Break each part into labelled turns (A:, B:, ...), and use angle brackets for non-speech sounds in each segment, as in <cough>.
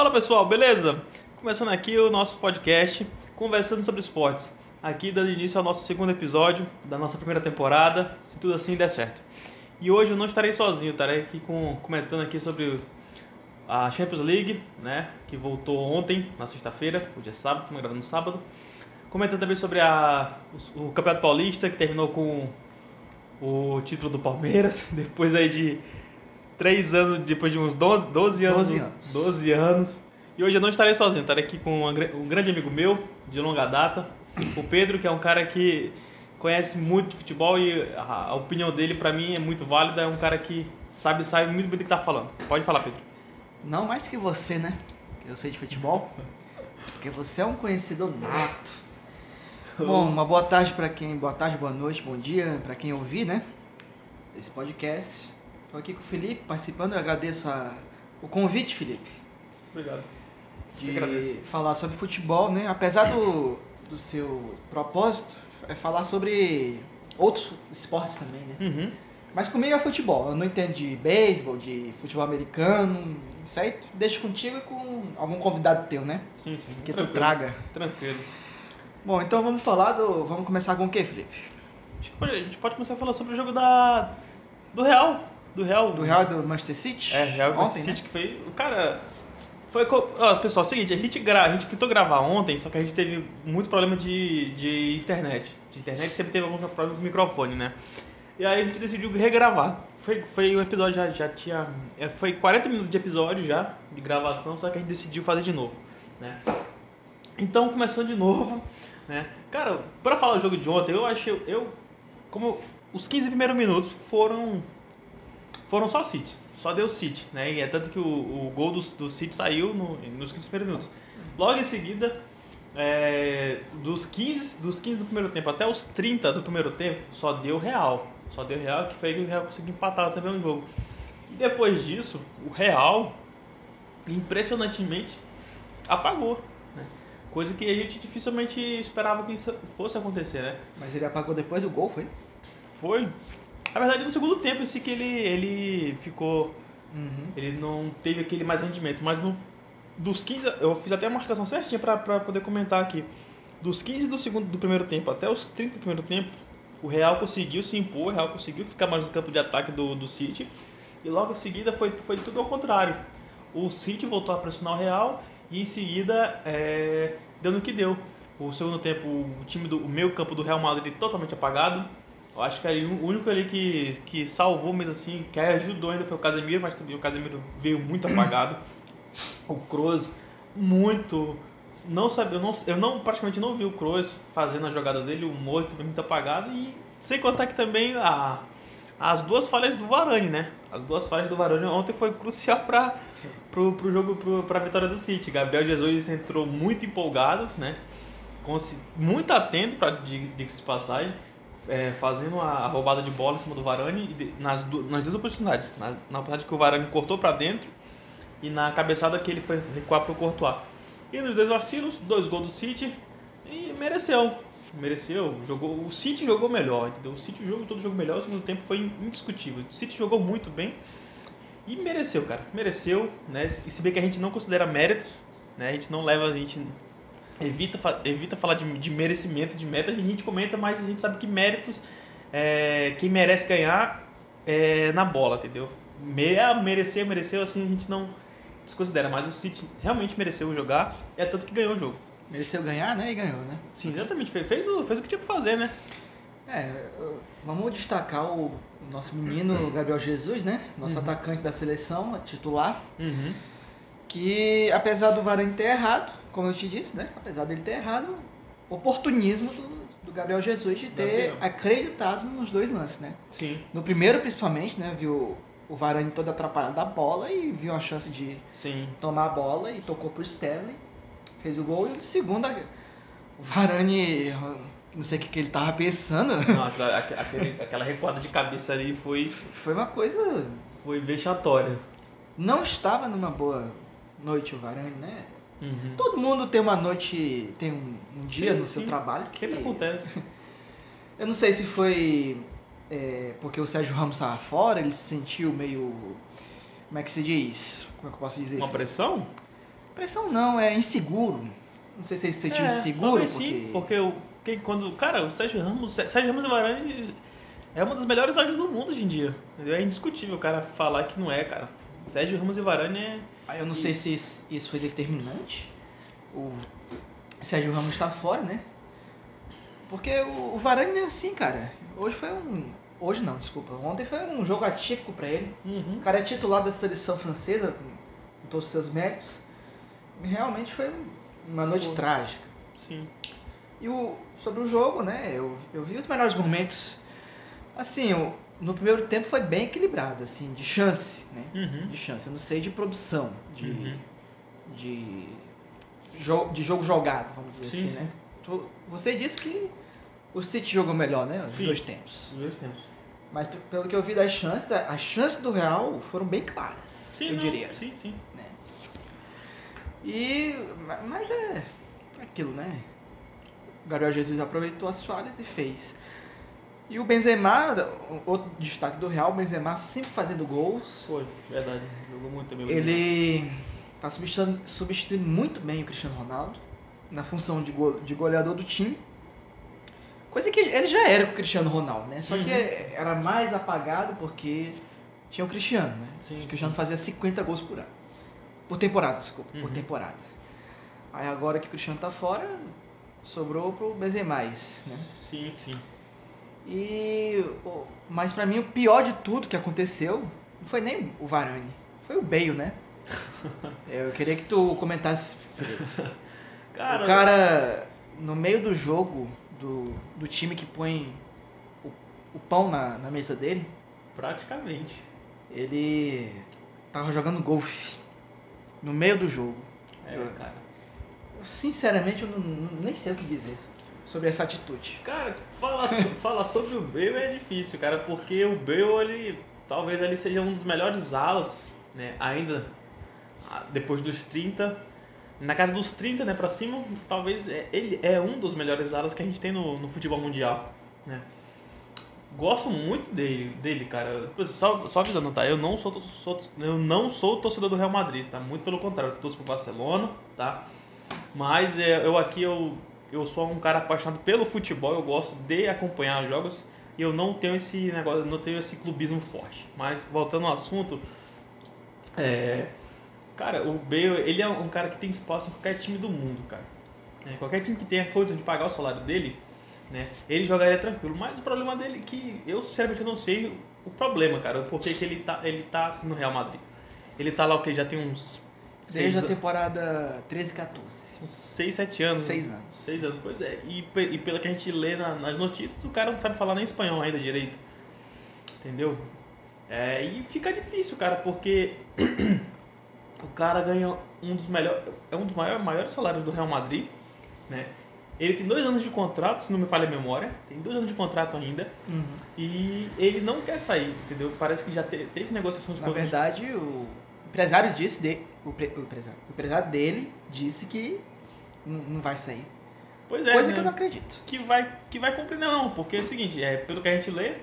A: Fala pessoal, beleza? Começando aqui o nosso podcast Conversando sobre Esportes. Aqui dando início ao nosso segundo episódio da nossa primeira temporada, se tudo assim der certo. E hoje eu não estarei sozinho, estarei aqui com, comentando aqui sobre a Champions League, né, que voltou ontem, na sexta-feira, o dia sábado, estamos gravando sábado. Comentando também sobre a, o, o Campeonato Paulista, que terminou com o título do Palmeiras, <laughs> depois aí de três anos, depois de uns 12, 12 anos.
B: 12 anos.
A: 12 anos. E hoje eu não estarei sozinho, estarei aqui com um grande amigo meu, de longa data, o Pedro, que é um cara que conhece muito futebol e a, a opinião dele para mim é muito válida, é um cara que sabe, sabe muito bem do que tá falando. Pode falar, Pedro.
B: Não mais que você, né? Eu sei de futebol. Porque você é um conhecedor nato. Bom, uma boa tarde para quem, boa tarde, boa noite, bom dia para quem ouvir, né? Esse podcast. Estou aqui com o Felipe participando. Eu agradeço a, o convite, Felipe,
A: Obrigado.
B: de
A: agradeço.
B: falar sobre futebol, né? Apesar do, do seu propósito, é falar sobre outros esportes também, né?
A: Uhum.
B: Mas comigo é futebol. Eu não entendo de beisebol, de futebol americano. Isso aí deixa contigo e com algum convidado teu, né?
A: Sim, sim.
B: Que tu
A: tranquilo.
B: traga.
A: Tranquilo.
B: Bom, então vamos falar do. Vamos começar com o que, Felipe?
A: A gente pode começar a falar sobre o jogo da do Real, do Real,
B: Do Real do Manchester City?
A: É, Real
B: ontem,
A: Manchester
B: né?
A: City que foi, o cara foi ó, pessoal, é o seguinte, a gente gra, a gente tentou gravar ontem, só que a gente teve muito problema de, de internet. De internet teve teve algum problema com o microfone, né? E aí a gente decidiu regravar. Foi, foi um episódio já, já tinha. é, Foi 40 minutos de episódio já, de gravação, só que a gente decidiu fazer de novo. Né? Então começando de novo, né? Cara, pra falar o jogo de ontem, eu achei. Eu. Como os 15 primeiros minutos foram. Foram só City. Só deu City, né? E é tanto que o, o gol do, do City saiu no- nos 15 primeiros minutos. Logo em seguida, é, dos, 15, dos 15 do primeiro tempo até os 30 do primeiro tempo, só deu Real. Só deu Real, que foi aí que o Real conseguiu empatar também o jogo. E depois disso, o Real, impressionantemente, apagou. Né? Coisa que a gente dificilmente esperava que isso fosse acontecer, né?
B: Mas ele apagou depois do gol, foi?
A: Foi. Na verdade, no segundo tempo, esse que ele, ele ficou.
B: Uhum.
A: Ele não teve aquele mais rendimento. Mas no, dos 15. Eu fiz até a marcação certinha pra, pra poder comentar aqui. Dos 15 do, segundo, do primeiro tempo até os 30 do primeiro tempo, o Real conseguiu se impor, o Real conseguiu ficar mais no campo de ataque do, do City. E logo em seguida foi, foi tudo ao contrário. O City voltou a pressionar o Real e em seguida é, deu no que deu. O segundo tempo, o time do o meio campo do Real Madrid totalmente apagado. Eu acho que ali, o único ali que, que salvou, mas assim, que ajudou ainda foi o Casemiro, mas também o Casemiro veio muito apagado. O Kroos, muito. Não sabe, eu não, eu não praticamente não vi o Kroos fazendo a jogada dele, o morto também muito apagado e sem contar que também a, as duas falhas do Varane, né? As duas falhas do Varane ontem foi crucial para pro, pro jogo pro, pra vitória do City. Gabriel Jesus entrou muito empolgado, né? Muito atento para diga-se de passagem, é, fazendo a, roubada de bola em cima do Varane de- nas, nas duas oportunidades. Na, na oportunidade que o Varane cortou para dentro e na cabeçada que ele foi recuar pro Courtois. E nos dois vacilos, dois gols do City e mereceu. Mereceu, jogou, o City jogou melhor, entendeu? O City jogou todo jogo melhor, o segundo tempo foi indiscutível. O City jogou muito bem e mereceu, cara. Mereceu, né? E se bem que a gente não considera méritos, né? A gente não leva, a gente evita, evita falar de, de merecimento, de meta, a gente comenta, mas a gente sabe que méritos, é, quem merece ganhar é na bola, entendeu? Me, ah, mereceu, mereceu, assim a gente não desconsidera, mas o City realmente mereceu jogar, é tanto que ganhou o jogo.
B: Mereceu ganhar, né? E ganhou, né?
A: Sim, exatamente, fez, fez, o, fez o que tinha pra fazer, né?
B: É, vamos destacar o nosso menino Gabriel Jesus, né? Nosso
A: Uhum.
B: atacante da seleção, titular.
A: Uhum.
B: Que apesar do Varane ter errado, como eu te disse, né? Apesar dele ter errado, oportunismo do, do Gabriel Jesus de ter
A: Gabriel.
B: acreditado nos dois lances, né?
A: Sim,
B: No primeiro, principalmente, né? Viu o Varane todo atrapalhado da bola e viu a chance de
A: sim.
B: tomar a bola e tocou pro Sterling, fez o gol. E no segundo, o Varane, não sei o que, que ele tava pensando,
A: Não, aquela, aque- aquele- aquela recuada de cabeça ali foi,
B: foi uma coisa.
A: foi vexatória.
B: Não estava numa boa noite o Varane, né?
A: Uhum.
B: Todo mundo tem uma noite, tem um, um dia
A: Sim,
B: no seu
A: sim.
B: trabalho que
A: Sempre acontece. <laughs>
B: Eu não sei se foi é, porque o Sérgio Ramos estava fora, ele se sentiu meio. Como é que se diz? Como é que eu posso dizer?
A: Uma pressão?
B: Pressão não, é inseguro. Não sei se ele se sentiu
A: É,
B: inseguro, porque...
A: sim, porque o que quando, cara, o Sérgio Ramos, Sérgio Ramos e Varane é uma das melhores zagas do mundo hoje em dia. É indiscutível o cara falar que não é, cara. Sérgio Ramos e Varane é
B: eu não sei se isso, foi determinante. O Sérgio Ramos tá fora, né? Porque o, o Varane é assim, cara. Hoje foi um. Hoje não, desculpa. Ontem foi um jogo atípico pra ele.
A: Uhum.
B: O cara é titular da seleção francesa, com, todos os seus méritos. Realmente foi uma noite
A: Pô.
B: trágica.
A: Sim.
B: E o, sobre o jogo, né? Eu, eu vi os melhores momentos. Assim, o- no primeiro tempo foi bem equilibrado, assim, de chance, né?
A: Uhum.
B: De chance. Eu não sei de produção, de,
A: Uhum.
B: de, jo- de jogo jogado, vamos dizer
A: Sim,
B: assim,
A: sim.
B: né? Tu- Você disse que o City jogou melhor, né? Os
A: Sim.
B: dois tempos.
A: Os dois tempos.
B: Mas pelo que eu vi das chances, as chances do Real foram bem claras,
A: Sim,
B: eu
A: não,
B: diria.
A: Sim, sim.
B: né? E ma- mas é aquilo, né? O Gabriel Jesus aproveitou as falhas e fez. E o Benzema, outro destaque do Real, o Benzema sempre fazendo gols.
A: Foi, verdade. Jogou muito também.
B: Ele tá substituindo, substituindo muito bem o Cristiano Ronaldo na função de, go- de goleador do time. Coisa que ele já era com o Cristiano Ronaldo, né? Só que
A: Uhum.
B: era mais apagado porque tinha o Cristiano, né?
A: Sim,
B: o Cristiano
A: sim.
B: fazia 50 gols por ano. Por temporada, desculpa, por
A: Uhum.
B: temporada. Aí agora que o Cristiano tá fora, sobrou pro Benzema, né?
A: Sim, sim.
B: E mas pra mim o pior de tudo que aconteceu não foi nem o Varane, foi o Bale, né? <laughs> Eu queria que tu comentasse. <laughs>
A: Cara,
B: o cara no meio do jogo do, do time que põe o, o pão na, na mesa dele,
A: praticamente.
B: ele tava jogando golfe no meio do jogo.
A: É,
B: Eu-
A: cara.
B: eu, sinceramente eu não- nem sei o que dizer sobre essa atitude.
A: Cara, falar, <laughs> falar sobre o Bale é difícil, cara, porque o Bale, ele talvez ele seja um dos melhores alas, né, ainda depois dos 30. Na casa dos 30, né, pra cima, talvez é- ele é um dos melhores alas que a gente tem no, no futebol mundial, né. Gosto muito dele, dele, cara. Só, só avisando, tá? Eu não sou, sou- eu não sou torcedor do Real Madrid, tá? Muito pelo contrário, eu torço pro Barcelona, tá? Mas é, eu aqui eu, eu sou um cara apaixonado pelo futebol, eu gosto de acompanhar os jogos e eu não tenho esse negócio, não tenho esse clubismo forte. Mas voltando ao assunto, é, cara, o Bale, ele é um cara que tem espaço em qualquer time do mundo, cara. É, qualquer time que tenha condição de pagar o salário dele, né, ele jogaria tranquilo. Mas o problema dele é que eu sinceramente não sei o problema, cara, por que que ele tá, ele tá assim no Real Madrid. Ele tá lá o que já tem uns
B: Desde a
A: seis-
B: temporada 13 14.
A: uns 6, 7 anos.
B: Seis anos.
A: 6 anos, pois é. E, e pelo que a gente lê na- nas notícias, o cara não sabe falar nem espanhol ainda direito. Entendeu? É, e fica difícil, cara, porque <clears throat> o cara ganha um dos melhores. É um dos maiores, maiores salários do Real Madrid, né? Ele tem dois anos de contrato, se não me falha a memória. Tem dois anos de contrato ainda.
B: Uhum.
A: E ele não quer sair, entendeu? Parece que já te- teve negociações
B: Na
A: com outros-
B: verdade, o empresário disse de, o, pre- o empresário, o empresário dele disse que não vai sair.
A: Pois é,
B: Coisa
A: né?
B: que eu não acredito.
A: que vai que vai cumprir não, porque é o seguinte, é pelo que a gente lê,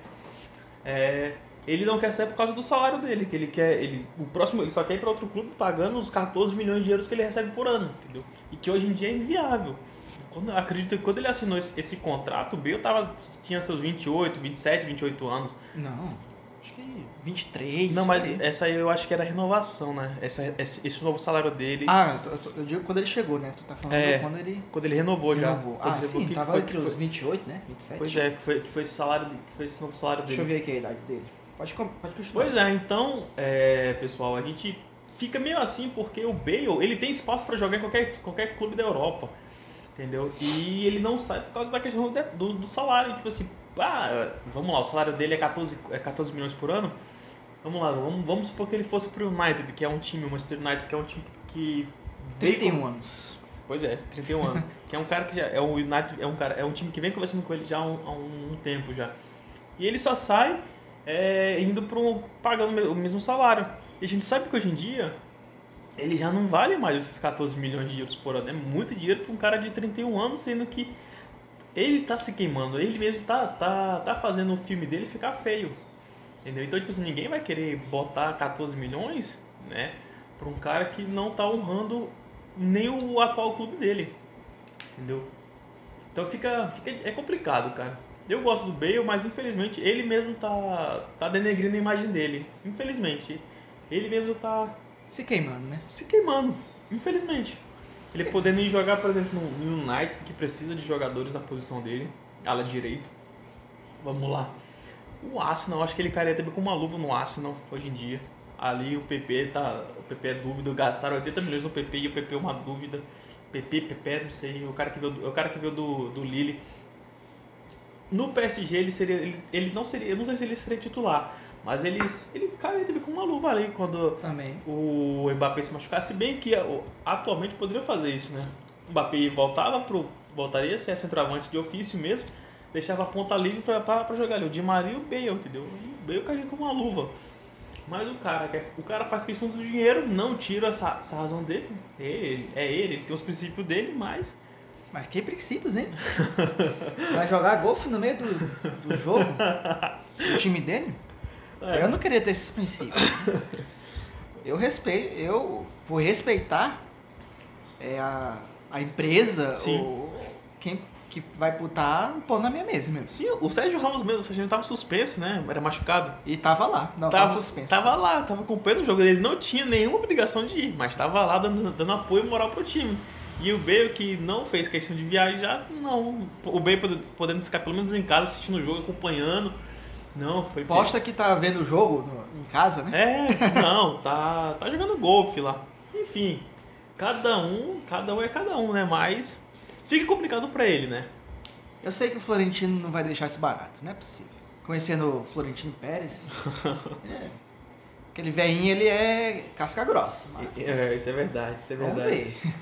A: é, ele não quer sair por causa do salário dele, que ele quer, ele o próximo ele só quer ir para outro clube pagando os 14 milhões de euros que ele recebe por ano, entendeu? E que hoje em dia é inviável. Quando, acredito que quando ele assinou esse, esse contrato, o Bale tava tinha seus 28, 27, 28 anos.
B: Não, acho que 23.
A: Não, mas
B: aí.
A: essa aí eu acho que era renovação, né? Essa, esse, esse novo salário dele,
B: Ah, eu, eu digo quando ele chegou, né? Tu tá falando
A: É,
B: quando ele
A: quando ele renovou já.
B: renovou.
A: Quando
B: Ah,
A: ele renovou,
B: sim,
A: que
B: tava
A: foi-
B: entre os
A: foi-
B: 28, né? 27.
A: Pois é, que foi, que foi esse salário, que foi esse novo salário dele.
B: Deixa eu ver aqui a idade dele. Pode, pode continuar.
A: Pois é, então, é, pessoal, a gente fica meio assim porque o Bale, ele tem espaço para jogar em qualquer, qualquer clube da Europa, entendeu? E ele não sai por causa da questão do, do, do salário, tipo assim, ah, vamos lá, o salário dele é 14, é 14 milhões por ano, vamos lá, vamos, vamos supor que ele fosse pro United, que é um time, o Manchester United, que é um time que... veio
B: 31
A: com-
B: anos.
A: Pois é, 31 anos. <laughs> que é um cara que já é o United, é um cara, é um time que vem conversando com ele já há um, há um tempo já. E ele só sai é, indo um pagando o mesmo salário. E a gente sabe que hoje em dia ele já não vale mais esses 14 milhões de euros por ano. É muito dinheiro para um cara de 31 anos, sendo que ele tá se queimando, ele mesmo tá, tá, tá fazendo o filme dele ficar feio. Entendeu? Então, tipo assim, ninguém vai querer botar 14 milhões, né, para um cara que não tá honrando nem o atual clube dele. Entendeu? Então fica, fica é complicado, cara. Eu gosto do Bale, mas infelizmente ele mesmo tá tá denegrindo a imagem dele. Infelizmente, ele mesmo tá
B: Se queimando, né?
A: se queimando, infelizmente. Ele podendo ir jogar, por exemplo, no United, que precisa de jogadores na posição dele, ala direito. Vamos lá. O Arsenal, acho que ele cairia também com uma luva no Arsenal hoje em dia. Ali o PP tá. O PP é dúvida, gastaram 80 milhões no PP e o PP é uma dúvida. PP, PP, não sei, o cara que veio, do- o cara que veio do, do Lille. No PSG ele seria. Ele, ele não seria. Eu não sei se ele seria titular. Mas ele, ele cairia também com uma luva ali quando
B: Também.
A: o Mbappé se machucasse bem que atualmente poderia fazer isso, né? O Mbappé voltava pro voltaria a ser centroavante de ofício mesmo, deixava a ponta livre pra jogar ali. O Di Maria e o Bale, entendeu? E o Bale cairia com uma luva. Mas o cara, o cara faz questão do dinheiro, não tira essa, essa razão dele. É ele, é ele, ele tem os princípios dele, mas
B: Mas que princípios, hein? Vai jogar golfe no meio do, do jogo? <laughs> O time dele?
A: É.
B: Eu não queria ter esses princípios. <laughs> Eu respeito, eu vou respeitar é, a, a empresa
A: Sim.
B: ou quem que vai botar um pão na minha mesa mesmo.
A: sim, o Sérgio Ramos mesmo, o Sérgio tava suspenso, né? Era machucado.
B: E tava lá, não
A: tava,
B: tava suspenso.
A: Tava lá, tava acompanhando o jogo. Ele não tinha nenhuma obrigação de ir, mas tava lá dando, dando apoio moral pro time. E o Bale, que não fez questão de viajar, não. O Bale pod- podendo ficar pelo menos em casa assistindo o jogo, acompanhando. Não, foi.
B: Posta que tá vendo o jogo no- em casa, né?
A: É, <laughs> não, tá, tá jogando golfe lá. Enfim, cada um, cada um é cada um, né? Mas fica complicado pra ele, né?
B: Eu sei que o Florentino não vai deixar isso barato, não é possível. Conhecendo o Florentino Pérez, <laughs> é, aquele velhinho ele é casca grossa. Mas
A: É, isso é verdade, isso é
B: vamos
A: verdade.
B: ver.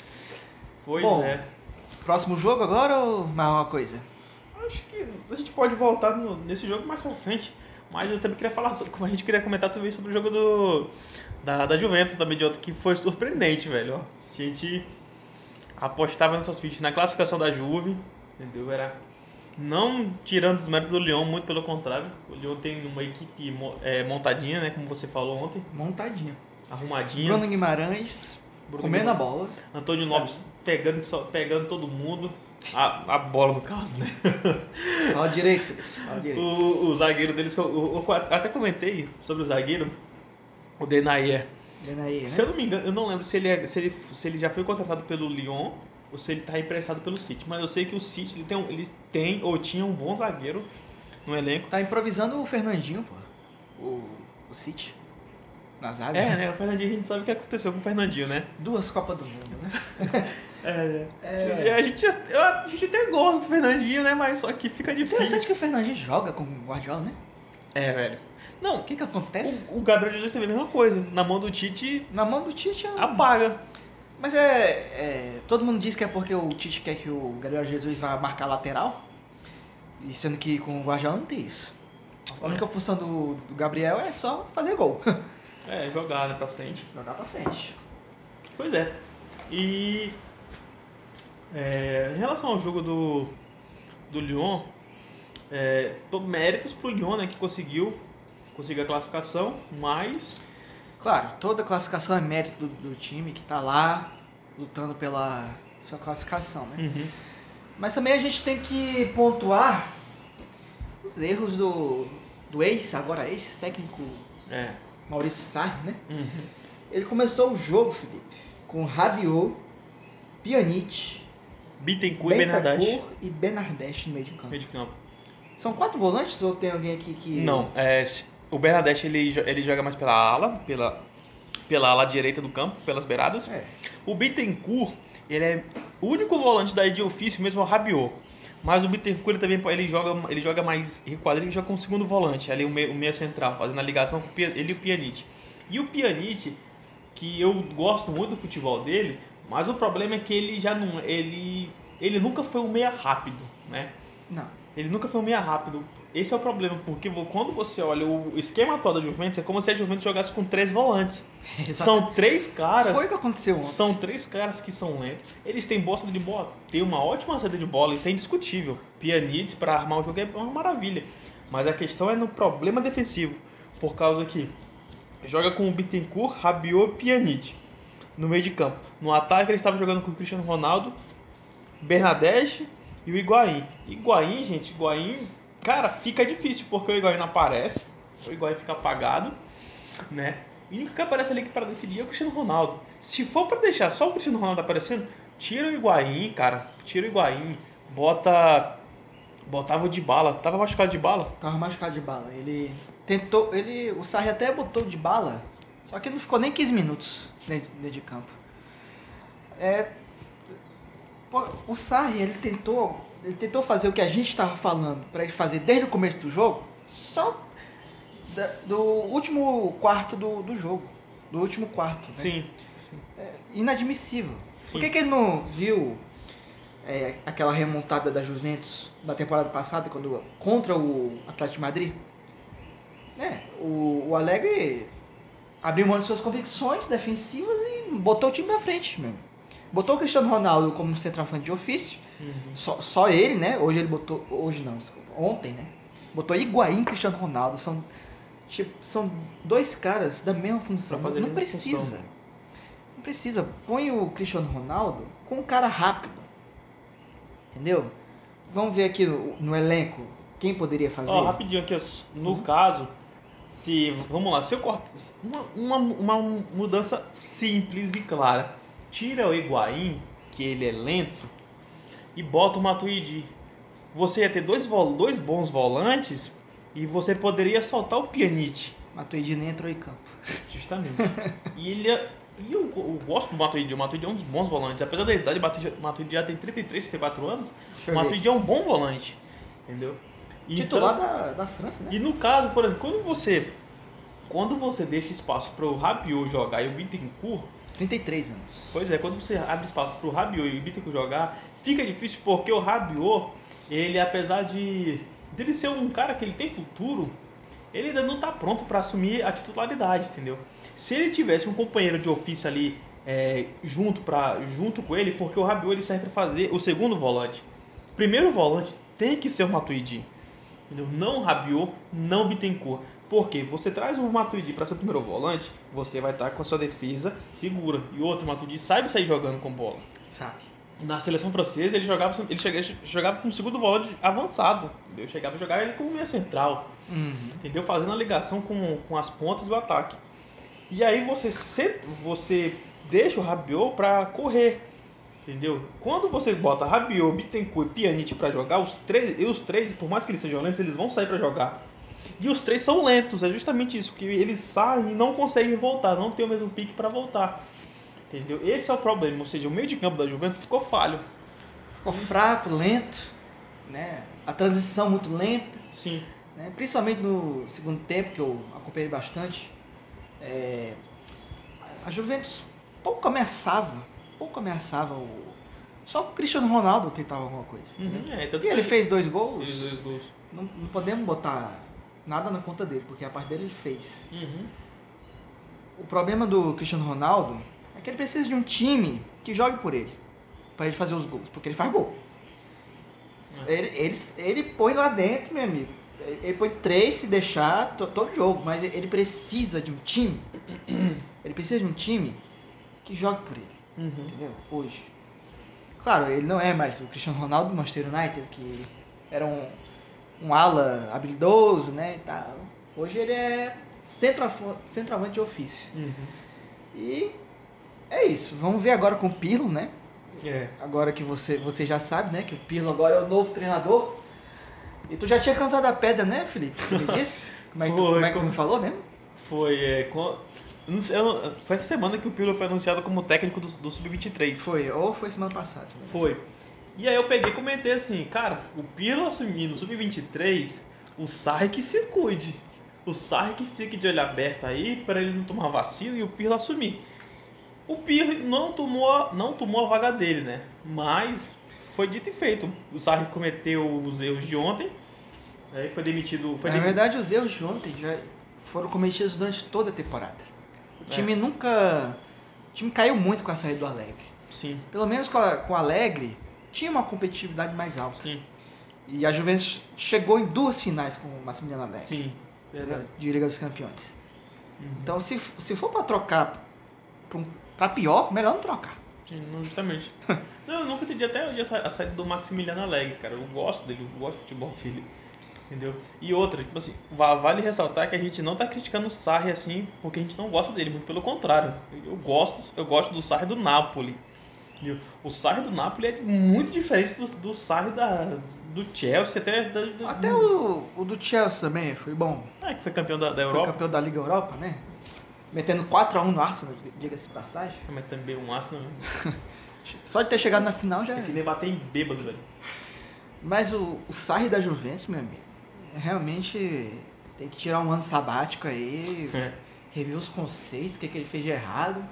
A: Pois
B: Bom,
A: é.
B: Próximo jogo agora ou mais uma coisa?
A: Acho que a gente pode voltar no- nesse jogo mais pra frente. Mas eu também queria falar sobre, como a gente queria comentar também sobre o jogo do da, da Juventus, da Mediota, que foi <laughs> surpreendente, velho. ó. A gente apostava nessas fichas na classificação da Juve, entendeu? Era não tirando os méritos do Lyon, muito pelo contrário. O Lyon tem uma equipe é, montadinha, né, como você falou ontem,
B: Montadinha.
A: arrumadinha.
B: Bruno Guimarães
A: Bruno
B: comendo a
A: Guimarães.
B: bola.
A: Antônio Lopes pegando, só, pegando todo mundo. A, a bola, no caso, né? <laughs>
B: Fala direito. Fala direito.
A: O, o zagueiro deles, que eu, eu- eu até comentei sobre o zagueiro, o Denayer.
B: Aí, né?
A: Se eu não me engano, eu não lembro se ele, é- se ele, se ele já foi contratado pelo Lyon ou se ele está emprestado pelo City. Mas eu sei que o City ele tem, ele tem ou tinha um bom zagueiro no elenco.
B: Tá improvisando o Fernandinho, pô. O, o City. Na zaga.
A: É, né? O Fernandinho, a gente sabe o que aconteceu com o Fernandinho, né?
B: Duas Copas do Mundo, né? <laughs>
A: É,
B: É.
A: A, gente, eu- a gente até gosta do Fernandinho, né? Mas só que fica difícil.
B: Interessante que o Fernandinho joga com o Guardiola, né?
A: É, velho. Não,
B: O que que acontece?
A: o, o Gabriel Jesus teve a mesma coisa. Na mão do Tite,
B: Na mão do Tite é um...
A: apaga.
B: Mas é, é, Todo mundo diz que é porque o Tite quer que o Gabriel Jesus vá marcar lateral. E sendo que com o Guardiola não tem isso. A única função do, do Gabriel é só fazer gol.
A: É, jogar né, pra frente.
B: Jogar pra frente.
A: Pois é. E é, em relação ao jogo do, do Lyon, é, méritos pro Lyon, né, que conseguiu, conseguiu a classificação, mas
B: Claro, toda classificação é mérito do, do time que tá lá lutando pela sua classificação, né?
A: uhum,
B: Mas também a gente tem que pontuar os erros do, do ex, agora ex-técnico
A: é,
B: Maurício Sarri, né?
A: uhum,
B: Ele começou o jogo, Felipe, com Rabiot, Pjanic,
A: Bittencourt e
B: Bentancur e Bernardeschi no meio de campo.
A: meio de campo.
B: São quatro volantes ou tem alguém aqui que...
A: Não, é, o Bernadette ele, ele joga mais pela ala, pela, pela ala direita do campo, pelas beiradas.
B: É.
A: O Bittencourt, ele é o único volante daí de ofício mesmo o Rabiot. Mas o Bittencourt ele também ele joga, ele joga mais recuado, ele joga com o segundo volante, ali o meia, o meia central, fazendo a ligação com ele e o Pjanic. E o Pjanic, que eu gosto muito do futebol dele, mas o problema é que ele já não ele ele nunca foi um meia rápido, né?
B: Não.
A: Ele nunca foi um meia rápido. Esse é o problema, porque quando você olha o esquema atual da Juventus, é como se a Juventus jogasse com três volantes. <laughs> São três caras.
B: Foi o que aconteceu ontem.
A: São três caras que são lentos. Eles têm boa saída de bola. Tem uma ótima saída de bola, isso é indiscutível. Pianides para armar o jogo é uma maravilha. Mas a questão é no problema defensivo. Por causa que joga com o Bittencourt, Rabiot e Pjanic. No meio de campo. No ataque ele estava jogando com o Cristiano Ronaldo, Bernadette e o Higuaín. Higuaín, gente, Higuaín, cara, fica difícil porque o Higuaín não aparece, o Higuaín fica apagado, né? E o único que aparece ali para decidir é o Cristiano Ronaldo. Se for para deixar só o Cristiano Ronaldo aparecendo, tira o Higuaín, cara, tira o Higuaín, bota botava de bala, tava machucado de bala?
B: Tava machucado de bala. Ele tentou, ele, o Sarri até botou de bala, só que não ficou nem 15 minutos dentro, de campo. É, o Sarri, ele tentou, ele tentou fazer o que a gente estava falando para ele fazer desde o começo do jogo, só da, do último quarto do, do jogo, do último quarto. Né?
A: Sim.
B: É inadmissível.
A: Sim.
B: Por que, que ele não viu é, aquela remontada da Juventus da temporada passada quando contra o Atlético de Madrid? É, o, o Alegre abriu mão de suas convicções defensivas e botou o time na frente mesmo. Botou o Cristiano Ronaldo como centroavante de ofício,
A: Uhum.
B: só, só ele, né? Hoje ele botou, hoje não, desculpa, ontem, né? Botou Higuaín e Cristiano Ronaldo, são tipo, são dois caras da mesma função. Não
A: mesma
B: precisa.
A: função.
B: Não precisa. Põe o Cristiano Ronaldo com um cara rápido. Entendeu? Vamos ver aqui no, no elenco quem poderia fazer.
A: Ó, rapidinho aqui, ó. no
B: Sim.
A: caso, se vamos lá, se eu corto uma, uma, uma mudança simples e clara, tira o Higuaín, que ele é lento, e bota o Matuidi. Você ia ter dois, dois bons volantes e você poderia soltar o Pjanic,
B: Matuidi nem entrou em campo.
A: justamente. <laughs> e ele é- e eu, eu gosto do Matuidi, o Matuidi é um dos bons volantes. Apesar da idade, o Matuidi- já tem 33, 34 anos,
B: Deixa
A: o. Matuidi é um bom volante, entendeu?
B: Titular
A: Então-
B: da, da França, né?
A: E no caso, por exemplo, quando você quando você deixa espaço para o Rabiot jogar e o Bittencourt,
B: 33 anos.
A: pois é, quando você abre espaço para o Rabiot e o Bittencourt jogar, fica difícil porque o Rabiot, ele apesar de dele ser um cara que ele tem futuro, ele ainda não está pronto para assumir a titularidade, entendeu? Se ele tivesse um companheiro de ofício ali é, junto para junto com ele, porque o Rabiot ele serve para fazer o segundo volante. Primeiro volante tem que ser o Matuidi. Entendeu? Não Rabiot, não Bittencourt. Porque você traz o Matuidi para ser o primeiro volante, você vai estar com a sua defesa segura. E outro, o Matuidi sabe sair jogando com bola.
B: Sabe?
A: Na seleção francesa, ele jogava, ele chegava, jogava com o segundo volante avançado. Entendeu? Chegava a jogar ele como meia central.
B: Uhum.
A: Entendeu? Fazendo a ligação com, com as pontas do ataque. E aí você, você deixa o Rabiot para correr. Entendeu? Quando você bota Rabiot, Bittencourt e Pjanic para jogar, os três, e os três, por mais que eles sejam lentos, eles vão sair para jogar. E os três são lentos, é justamente isso, que eles saem e não conseguem voltar, não tem o mesmo pique para voltar. Entendeu? Esse é o problema, ou seja, o meio de campo da Juventus ficou falho.
B: Ficou fraco, lento, né? A transição muito lenta.
A: Sim.
B: né? principalmente no segundo tempo, que eu acompanhei bastante, é, a Juventus pouco ameaçava, pouco ameaçava o... Só o Cristiano Ronaldo tentava alguma coisa.
A: Uhum, é,
B: e ele fez dois gols,
A: fez dois gols.
B: Não, não podemos botar nada na conta dele, porque a parte dele ele fez.
A: Uhum.
B: O problema do Cristiano Ronaldo é que ele precisa de um time que jogue por ele, para ele fazer os gols, porque ele faz gol.
A: É.
B: Ele, ele, ele põe lá dentro, meu amigo. Ele põe três se deixar to- todo jogo, mas ele precisa de um time. <clears throat> Ele precisa de um time que jogue por ele,
A: Uhum.
B: entendeu? Hoje. Claro, ele não é mais o Cristiano Ronaldo do Manchester United, que era um, um ala habilidoso, né? E tal. Hoje ele é centroavante de ofício.
A: Uhum.
B: E é isso. Vamos ver agora com o Pirlo, né?
A: É.
B: Agora que você, você já sabe, né? Que o Pirlo agora é o novo treinador. E tu já tinha cantado a pedra, né, Felipe? Me <laughs> disse? Como é que tu,
A: Foi,
B: como é que tu
A: como-
B: me falou mesmo?
A: Foi, é, com- eu não foi essa semana que o Pirlo foi anunciado como técnico do, do Sub-23.
B: Foi, ou foi semana passada. né?
A: Foi. E aí eu peguei e comentei assim, cara, o Pirlo assumindo o Sub-23, o Sarri que se cuide. O Sarri que fique de olho aberto aí para ele não tomar vacina e o Pirlo assumir. O Pirlo não tomou, não tomou a vaga dele, né? Mas foi dito e feito. O Sarri cometeu os erros de ontem. Aí foi demitido. Foi
B: Na
A: demitido.
B: verdade, os erros de ontem já foram cometidos durante toda a temporada. O
A: É.
B: time nunca. O time caiu muito com a saída do Alegre.
A: Sim,
B: Pelo menos com, a, com o Alegre, tinha uma competitividade mais alta.
A: sim,
B: E a Juventus chegou em duas finais com o Massimiliano Alegre.
A: sim. Verdade.
B: De Liga dos Campeões.
A: Uhum.
B: Então, se, se for para trocar pra um pra pior, melhor não trocar.
A: Sim, justamente. <laughs> não, eu nunca entendi até hoje a saída do Maximiliano Alegre, cara. Eu gosto dele, eu gosto do futebol dele. Entendeu? E outra, tipo assim, va- vale ressaltar que a gente não tá criticando o Sarri assim porque a gente não gosta dele, muito pelo contrário. Eu gosto, eu gosto do Sarri do Napoli. entendeu? O Sarri do Napoli é muito diferente do, do Sarri da, do Chelsea, até da,
B: Até o, o do Chelsea também foi bom.
A: Ah, que foi campeão da, da
B: Foi
A: Europa.
B: campeão da Liga Europa, né? Metendo 4x1 no Arsenal, diga-se de passagem.
A: Mas também um Arsenal. <laughs>
B: Só de ter chegado na final já.
A: Tem que debater em bêbado, velho.
B: Mas o, o Sarri da Juventus, meu amigo, realmente tem que tirar um ano sabático aí,
A: É.
B: rever os conceitos, o que, que ele fez de errado.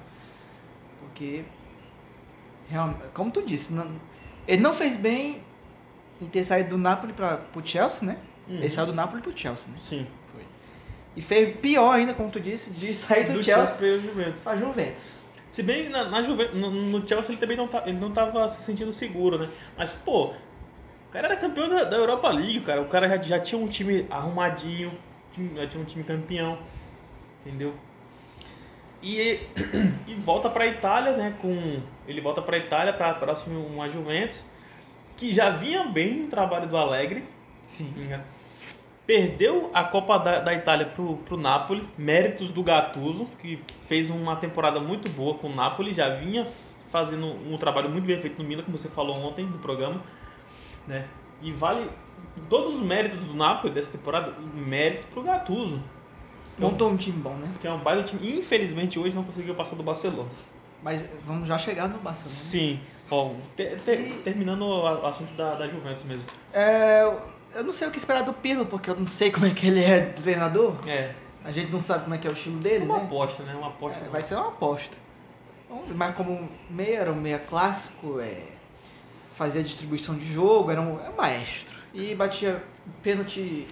B: Porque, como tu disse, não- ele não fez bem em ter saído do Napoli para pro Chelsea, né?
A: Uhum.
B: Ele saiu do Napoli pro Chelsea, né?
A: Sim.
B: Foi. E fez pior ainda, como tu disse, de sair do, Chelsea
A: veio o Juventus.
B: Juventus.
A: Se bem na, na Juve- no, no Chelsea ele também não, tá, ele não tava se sentindo seguro, né? Mas, pô, o cara era campeão da, da Europa League, cara. O cara já, já tinha um time arrumadinho, já tinha um time campeão, entendeu? E, <clears throat> e volta pra Itália, né? Com, ele volta pra Itália pra, pra assumir uma Juventus, que já vinha bem no trabalho do Alegre,
B: Sim.
A: né? Perdeu a Copa da, da Itália pro, pro Napoli, méritos do Gattuso, que fez uma temporada muito boa com o Napoli, já vinha fazendo um trabalho muito bem feito no Milan, como você falou ontem no programa, né? E vale todos os méritos do Napoli dessa temporada, mérito pro Gattuso,
B: Montou um time bom, né?
A: que é um baita time. Infelizmente hoje não conseguiu passar do Barcelona.
B: Mas vamos já chegar no Barcelona.
A: Sim. Bom, te- te-
B: E-
A: terminando o assunto da, da Juventus mesmo.
B: É, eu não sei o que esperar do Pirlo, porque eu não sei como é que ele é treinador.
A: É,
B: A gente não sabe como é que é o estilo
A: é
B: dele,
A: uma
B: né?
A: aposta, né? Uma aposta.
B: É, vai ser uma aposta. Mas como meia era um meia clássico, é, fazia distribuição de jogo, era um, é um maestro. E batia pênalti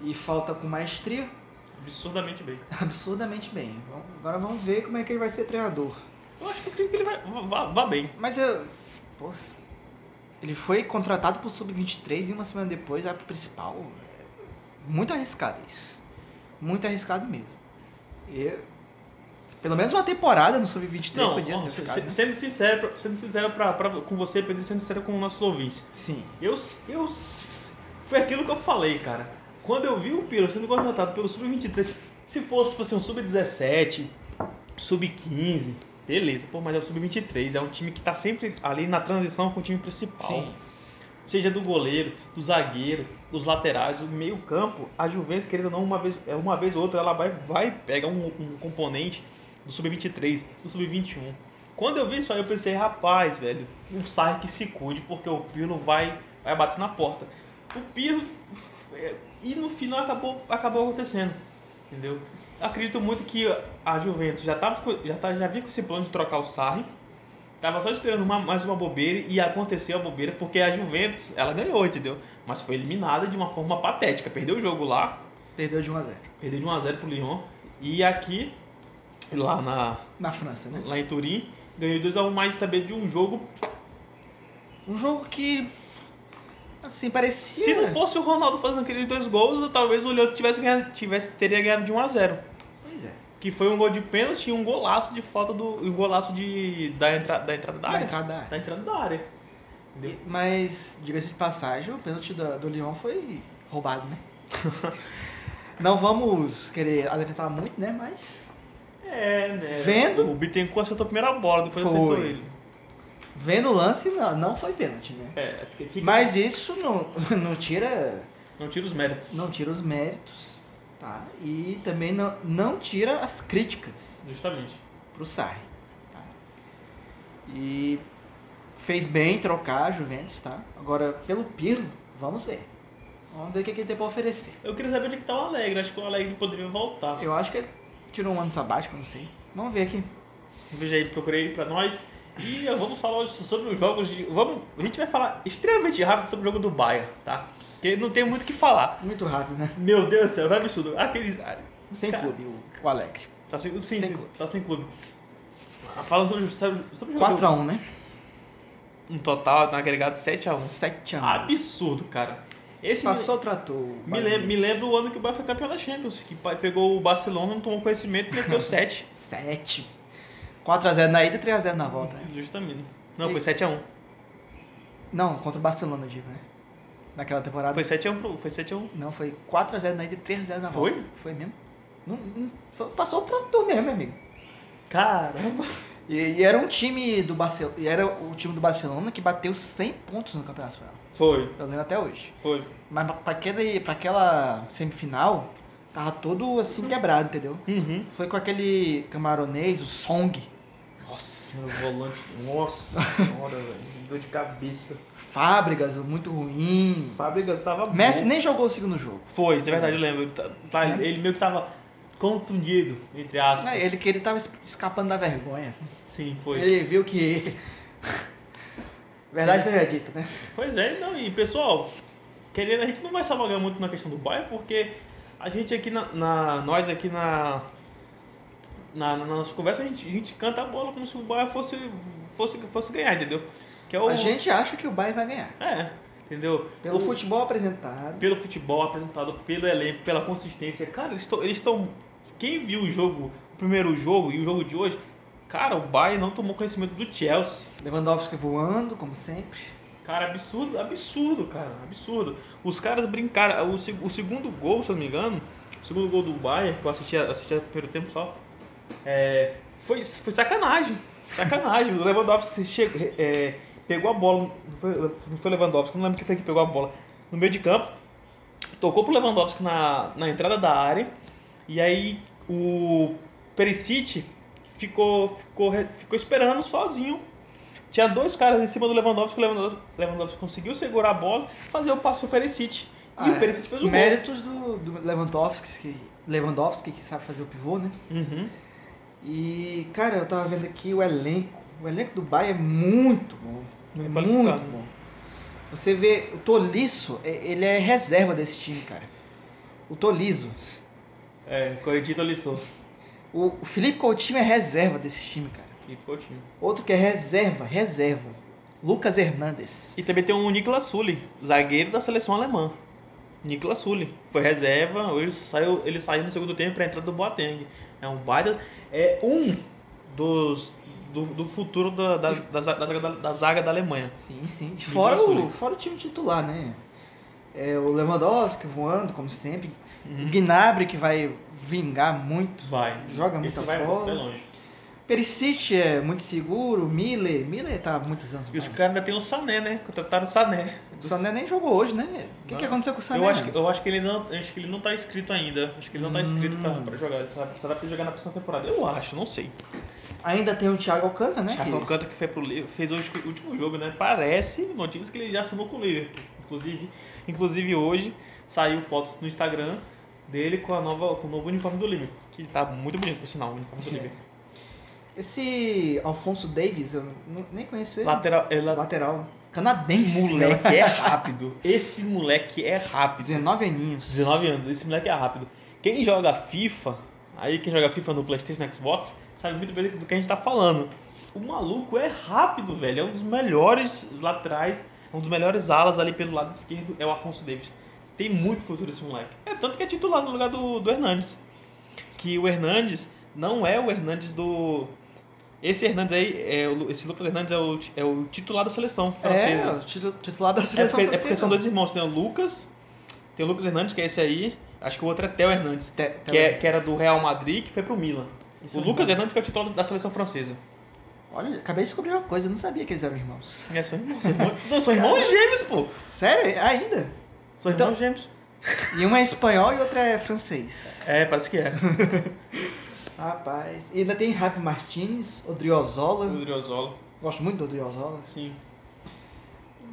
B: e falta com maestria,
A: absurdamente bem. <laughs>
B: absurdamente bem. Agora vamos ver como é que ele vai ser treinador.
A: Eu acho que eu acredito que ele vai vá, vá bem.
B: Mas eu. Pô, ele foi contratado pro Sub-23 e uma semana depois vai pro principal. É Muito arriscado isso. Muito arriscado mesmo. E, pelo menos uma temporada no Sub-23
A: Não,
B: podia ter ficado. né?
A: sendo sincero, sendo sincero pra, pra- com você, Pedro, sendo sincero com os nossos ouvintes.
B: Sim.
A: Eu, eu foi aquilo que eu falei, cara. Quando eu vi o Piro sendo contratado pelo Sub-23, se fosse tipo assim, um Sub-17, Sub-15, beleza, pô, mas é o Sub-23, é um time que tá sempre ali na transição com o time principal.
B: Sim.
A: Seja do goleiro, do zagueiro, dos laterais, do meio campo, a Juventus, querendo ou não, uma vez, é uma vez ou outra, ela vai, vai pegar um, um componente do Sub-23, do Sub-21. Quando eu vi isso aí, eu pensei, rapaz, velho, o Sarri que se cuide, porque o Pirlo vai, vai bater na porta. O Pirlo, é, e no final acabou, acabou acontecendo, entendeu? Acredito muito que a Juventus já, tava, com- já, tá, já vinha com esse plano de trocar o Sarri, Tava só esperando uma- mais uma bobeira e aconteceu a bobeira porque a Juventus, ela ganhou, entendeu? Mas foi eliminada de uma forma patética. Perdeu o jogo lá,
B: Perdeu de 1 a 0
A: perdeu de 1x0 pro Lyon. E aqui, lá, na,
B: Na França, né?
A: lá em Turim, ganhou 2x1 mais também de um jogo.
B: Um jogo que. Assim, parecia.
A: Se não fosse o Ronaldo fazendo aqueles dois gols, talvez o Lyon tivesse ganhado, tivesse, teria ganhado de 1x0.
B: Pois é.
A: Que foi um gol de pênalti e um golaço de falta do. Um golaço de, da, entra, da entrada da
B: Da
A: área.
B: entrada da área.
A: Da entrada da área.
B: E- Mas, diga-se de passagem, o pênalti da- do Lyon foi roubado, né? <laughs> não vamos querer adentrar muito, né? Mas.
A: É, né?
B: Vendo?
A: O Bittencourt acertou a primeira bola, depois
B: Foi.
A: acertou ele.
B: Vendo o lance, não, não foi pênalti, né?
A: É, fica, fica-
B: Mas isso não, <laughs> não tira.
A: Não tira os méritos.
B: Não tira os méritos, tá? E também não, não tira as críticas
A: Justamente.
B: pro Sarri, tá? E fez bem trocar a Juventus, tá? Agora, pelo Pirlo, vamos ver. Vamos ver o que, que ele tem pra oferecer.
A: Eu queria saber onde é que tá o Alegre. Acho que o Alegre poderia voltar.
B: Eu acho que ele tirou um ano sabático, não sei. Vamos ver aqui.
A: Veja aí, procurei pra nós. E vamos falar hoje sobre os jogos de. Vamos, a gente vai falar extremamente rápido sobre o jogo do Bayern, tá? Porque não tem muito o que falar.
B: Muito rápido, né?
A: Meu Deus do céu, é absurdo. Aqueles.
B: Sem
A: Cara,
B: clube, o, o Alegre.
A: Tá sem, sim,
B: Sem
A: sim,
B: clube.
A: tá sem clube. Ah, Falando sobre, sobre, sobre o jogo.
B: 4x1, né?
A: Um total, no agregado 7x1.
B: 7x1.
A: Absurdo, cara. Esse me-
B: Passou, tratou. o
A: Me lembra, me lembra o ano que o Bayern foi campeão da Champions, que pegou o Barcelona, não tomou conhecimento e meteu 7.
B: 7. 4x0 na ida e 3x0 na volta. Né?
A: Justamente. Não,
B: E-
A: foi 7x1.
B: Não, contra o Barcelona, eu digo, né? Naquela temporada.
A: Foi 7x1 pro. Foi 7x1.
B: Não, foi 4x0 na ida e 3x0 na
A: Foi?
B: volta. Foi mesmo. Não, não- foi- passou o trator mesmo, meu amigo.
A: Caramba!
B: E, e era um time do Barcelona, era o time do Barcelona que bateu 100 pontos no Campeonato Espanhol.
A: Foi,
B: Eu lembro até hoje.
A: foi.
B: Mas pra, aquele, pra aquela semifinal, tava todo assim quebrado, entendeu?
A: Uhum.
B: Foi com aquele camaronês, o Song.
A: Nossa senhora, o volante. Nossa senhora, velho. Dor de cabeça.
B: Fábricas, muito ruim.
A: Fábricas tava
B: Messi
A: bom.
B: nem jogou o segundo jogo.
A: Foi, isso é verdade, eu lembro. Ele tá- tá-
B: Né?
A: Ele meio que tava contundido, entre aspas.
B: Ele que ele tava es- escapando da vergonha.
A: Sim, foi.
B: Ele viu que. <laughs> Verdade seja dita, né?
A: Pois é, não, e pessoal, querendo, a gente não vai se alongar muito na questão do Bayern, porque a gente aqui na. na- nós aqui na, na. na nossa conversa, a gente, a gente canta a bola como se o Bayern fosse, fosse, fosse ganhar, entendeu? Que é o.
B: A gente acha que o Bayern vai ganhar.
A: É, entendeu?
B: Pelo
A: O-
B: futebol apresentado.
A: pelo futebol apresentado, pelo elenco, pela consistência. Cara, eles estão. Quem viu o jogo, o primeiro jogo e o jogo de hoje, cara, o Bayern não tomou conhecimento do Chelsea.
B: Lewandowski voando, como sempre.
A: Cara, absurdo, absurdo, cara, absurdo. Os caras brincaram. O, o segundo gol, se eu não me engano, o segundo gol do Bayern, que eu assisti, assisti no primeiro tempo só, é, foi, foi sacanagem. Sacanagem. O Lewandowski chegou, é, pegou a bola, não foi, não foi Lewandowski, não lembro quem foi que pegou a bola, no meio de campo, tocou pro Lewandowski na, na entrada da área, e aí o Perisic ficou, ficou, ficou esperando sozinho. Tinha dois caras em cima do Lewandowski, o Lewandowski, Lewandowski conseguiu segurar a bola, fazer o passe pro Perisic. E
B: Ah,
A: o Perisic fez o gol.
B: Méritos do, do Lewandowski, que, Lewandowski, que sabe fazer o pivô, né?
A: Uhum.
B: E, cara, eu tava vendo aqui o elenco. O elenco do Bayern é muito bom.
A: Muito
B: é
A: qualificado.
B: muito bom. Você vê, o Tolisso, é- ele é reserva desse time, cara. O Tolisso.
A: É, Corinthians Lissou.
B: O, o Felipe Coutinho é reserva desse time, cara.
A: E Coutinho.
B: Outro que é reserva, reserva. Lucas Hernandes.
A: E também tem o Niklas Sully, zagueiro da seleção alemã. Niklas Sully. Foi reserva, ele saiu, ele saiu no segundo tempo para entrada do Boateng. É um baita. É um dos. Do, do futuro da, da, da, da zaga da, zaga da Alemanha.
B: Sim, sim. Fora o, fora o time titular, né? É, o Lewandowski voando, como sempre.
A: Uhum.
B: O Gnabry, que vai vingar muito.
A: Vai.
B: Joga
A: Esse
B: muita
A: vai,
B: bola.
A: vai longe.
B: Perisic é muito seguro. Miller. Miller tá há muitos anos.
A: E os caras ainda tem o Sané, né? Contrataram o Sané.
B: O Sané nem jogou hoje, né? O que, que aconteceu com o Sané?
A: Eu acho, que, eu acho que ele não, acho que ele não tá inscrito ainda. Acho que ele não tá inscrito pra,
B: Hum.
A: pra jogar. Ele só dá pra jogar na próxima temporada. Eu acho, não sei.
B: Ainda tem o Thiago Alcântara, né?
A: Thiago
B: que-
A: Alcântara que foi pro fez hoje o último jogo, né? Parece notícias que ele já assinou com o Liverpool. Inclusive, inclusive hoje saiu fotos no Instagram dele com a nova, com o novo uniforme do Liverpool, que tá muito bonito por sinal, o uniforme do
B: É.
A: Liverpool.
B: Esse Alfonso Davis, eu nem conheço ele.
A: Lateral, é, la-
B: Lateral. Canadense.
A: moleque
B: né?
A: é <laughs> rápido. Esse moleque é rápido.
B: 19 aninhos.
A: 19 anos, esse moleque é rápido. Quem joga FIFA, aí quem joga FIFA no PlayStation no Xbox, sabe muito bem do que a gente tá falando. O maluco é rápido, velho. É um dos melhores laterais, um dos melhores alas ali pelo lado esquerdo, é o Afonso Davis. Tem muito futuro esse moleque. É tanto que é titular no lugar do, do Hernandes. Que o Hernandes não é o Hernandes do. Esse Hernandes aí, é o- esse Lucas Hernandes é o, é o titular da seleção francesa.
B: É, o titu- titular da
A: É
B: seleção
A: porque, é porque
B: francesa.
A: são dois irmãos. Tem o Lucas, tem o Lucas Hernandes, que é esse aí. Acho que o outro é Theo Hernandes,
B: Te-
A: que, é- que era do Real Madrid, que foi pro Milan.
B: Isso
A: o
B: é
A: Lucas. Hernandes que é o titular da seleção francesa.
B: Olha, acabei de descobrir uma coisa, eu não sabia que eles eram irmãos.
A: É, são irmãos. São irmãos, não, são <laughs> irmãos gêmeos, pô.
B: Sério? Ainda?
A: São
B: Então-
A: irmãos gêmeos.
B: E um é espanhol e outro é francês.
A: É, parece que é. <laughs>
B: Rapaz. E ainda tem Rafa Martins, Odriozola.
A: o Driozola.
B: Gosto muito do Odriozola.
A: Sim.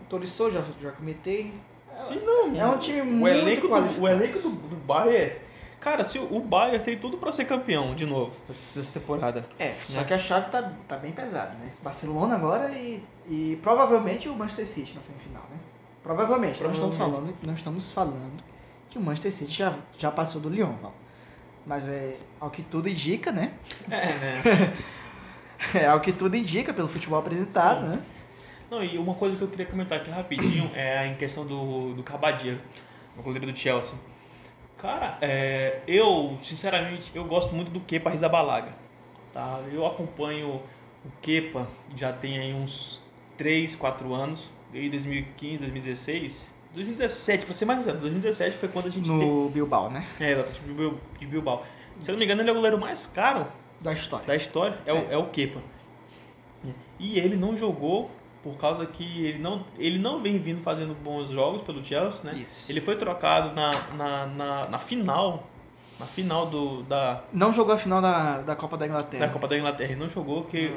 B: Tolisso já, já comentei.
A: Sim, não.
B: É um time
A: o
B: muito
A: elenco do. O elenco do, do Bayern... Cara, se o o Bayern tem tudo pra ser campeão de novo essa- temporada.
B: É, só
A: Né?
B: que a chave tá, tá bem pesada, né? Barcelona agora e, e provavelmente o Manchester City na semifinal, né? Provavelmente, não estamos falando, não estamos falando que o Manchester City já, já passou do Lyon, Val. Mas é ao que tudo indica, né?
A: É, né? <laughs>
B: É ao que tudo indica pelo futebol apresentado,
A: Sim.
B: né?
A: Não, e uma coisa que eu queria comentar aqui rapidinho é em questão do, do Cabadia, no goleiro do Chelsea. Cara, é, eu, sinceramente, eu gosto muito do Kepa Rizabalaga. Tá? Eu acompanho o Kepa já tem aí uns 3, 4 anos, desde 2015, 2016. 2017, pra ser mais exato, 2017 foi quando a gente
B: No Bilbao, né?
A: teve. É, Bil- de Bilbao. Se eu não me engano, ele é o goleiro mais caro
B: Da história.
A: da história, é,
B: É.
A: O, é o Kepa. E ele não jogou por causa que ele não, ele não vem vindo fazendo bons jogos pelo Chelsea, né?
B: Isso.
A: Ele foi trocado na, na, na, na final, na final do, da,
B: Não jogou a final da, da Copa da Inglaterra.
A: da Copa da Inglaterra, ele não jogou, que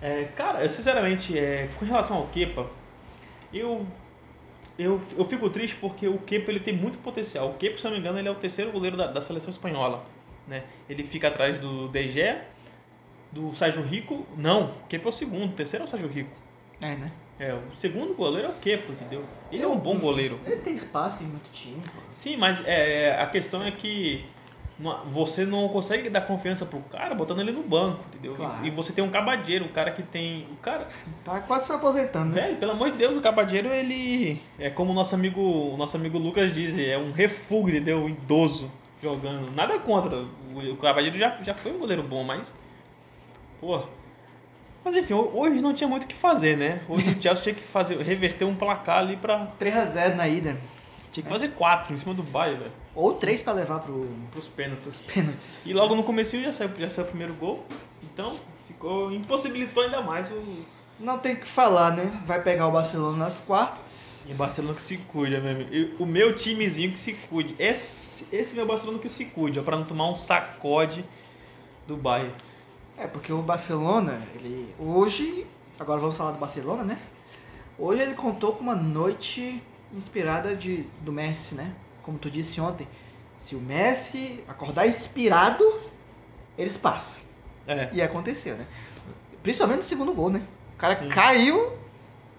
A: é, cara, eu, sinceramente, é, com relação ao Kepa, eu, eu, eu fico triste porque o Kepa ele tem muito potencial. O Kepa, se não me engano, ele é o terceiro goleiro da, da seleção espanhola. Né? Ele fica atrás do De Gea, do Sérgio Rico. Não, o Kepa é o segundo, o terceiro é o Sérgio Rico.
B: É, né?
A: É, o segundo goleiro é o Kepa, entendeu? Ele é um bom goleiro.
B: Ele tem espaço em muito time, pô.
A: Sim, mas é, a questão é que você não consegue dar confiança pro cara botando ele no banco, entendeu?
B: Claro.
A: E, você tem um cabadeiro, o cara que tem. O cara.
B: Tá quase se aposentando, né?
A: Velho, pelo amor de Deus, o cabadeiro, ele. É como o nosso amigo, o nosso amigo Lucas diz, é um refúgio, entendeu? Um idoso jogando. Nada contra. O, o cabadeiro já, já foi um goleiro bom, mas. Pô. Mas enfim, ho- hoje não tinha muito o que fazer, né? Hoje o <laughs> Chelsea tinha que fazer, reverter um placar ali pra.
B: 3x0 na ida.
A: Tinha que fazer quatro em cima do Bayern, velho.
B: Ou 3 pra levar pro,
A: Pros pênaltis.
B: pros pênaltis.
A: E logo no começo já saiu, já saiu o primeiro gol. Então, ficou. impossibilitou ainda mais o.
B: Não tem o que falar, né? Vai pegar o Barcelona nas quartas.
A: E o Barcelona que se cuide, meu amigo. O meu timezinho que se cuide. Esse, esse meu Barcelona que se cuide, ó, pra não tomar um sacode do Bayern.
B: É, porque o Barcelona, ele. Hoje. Agora vamos falar do Barcelona, né? Hoje ele contou com uma noite inspirada de, do Messi, né? Como tu disse ontem. Se o Messi acordar inspirado, eles passam.
A: É.
B: E aconteceu, né? Principalmente no segundo gol, né? O cara
A: Sim.
B: caiu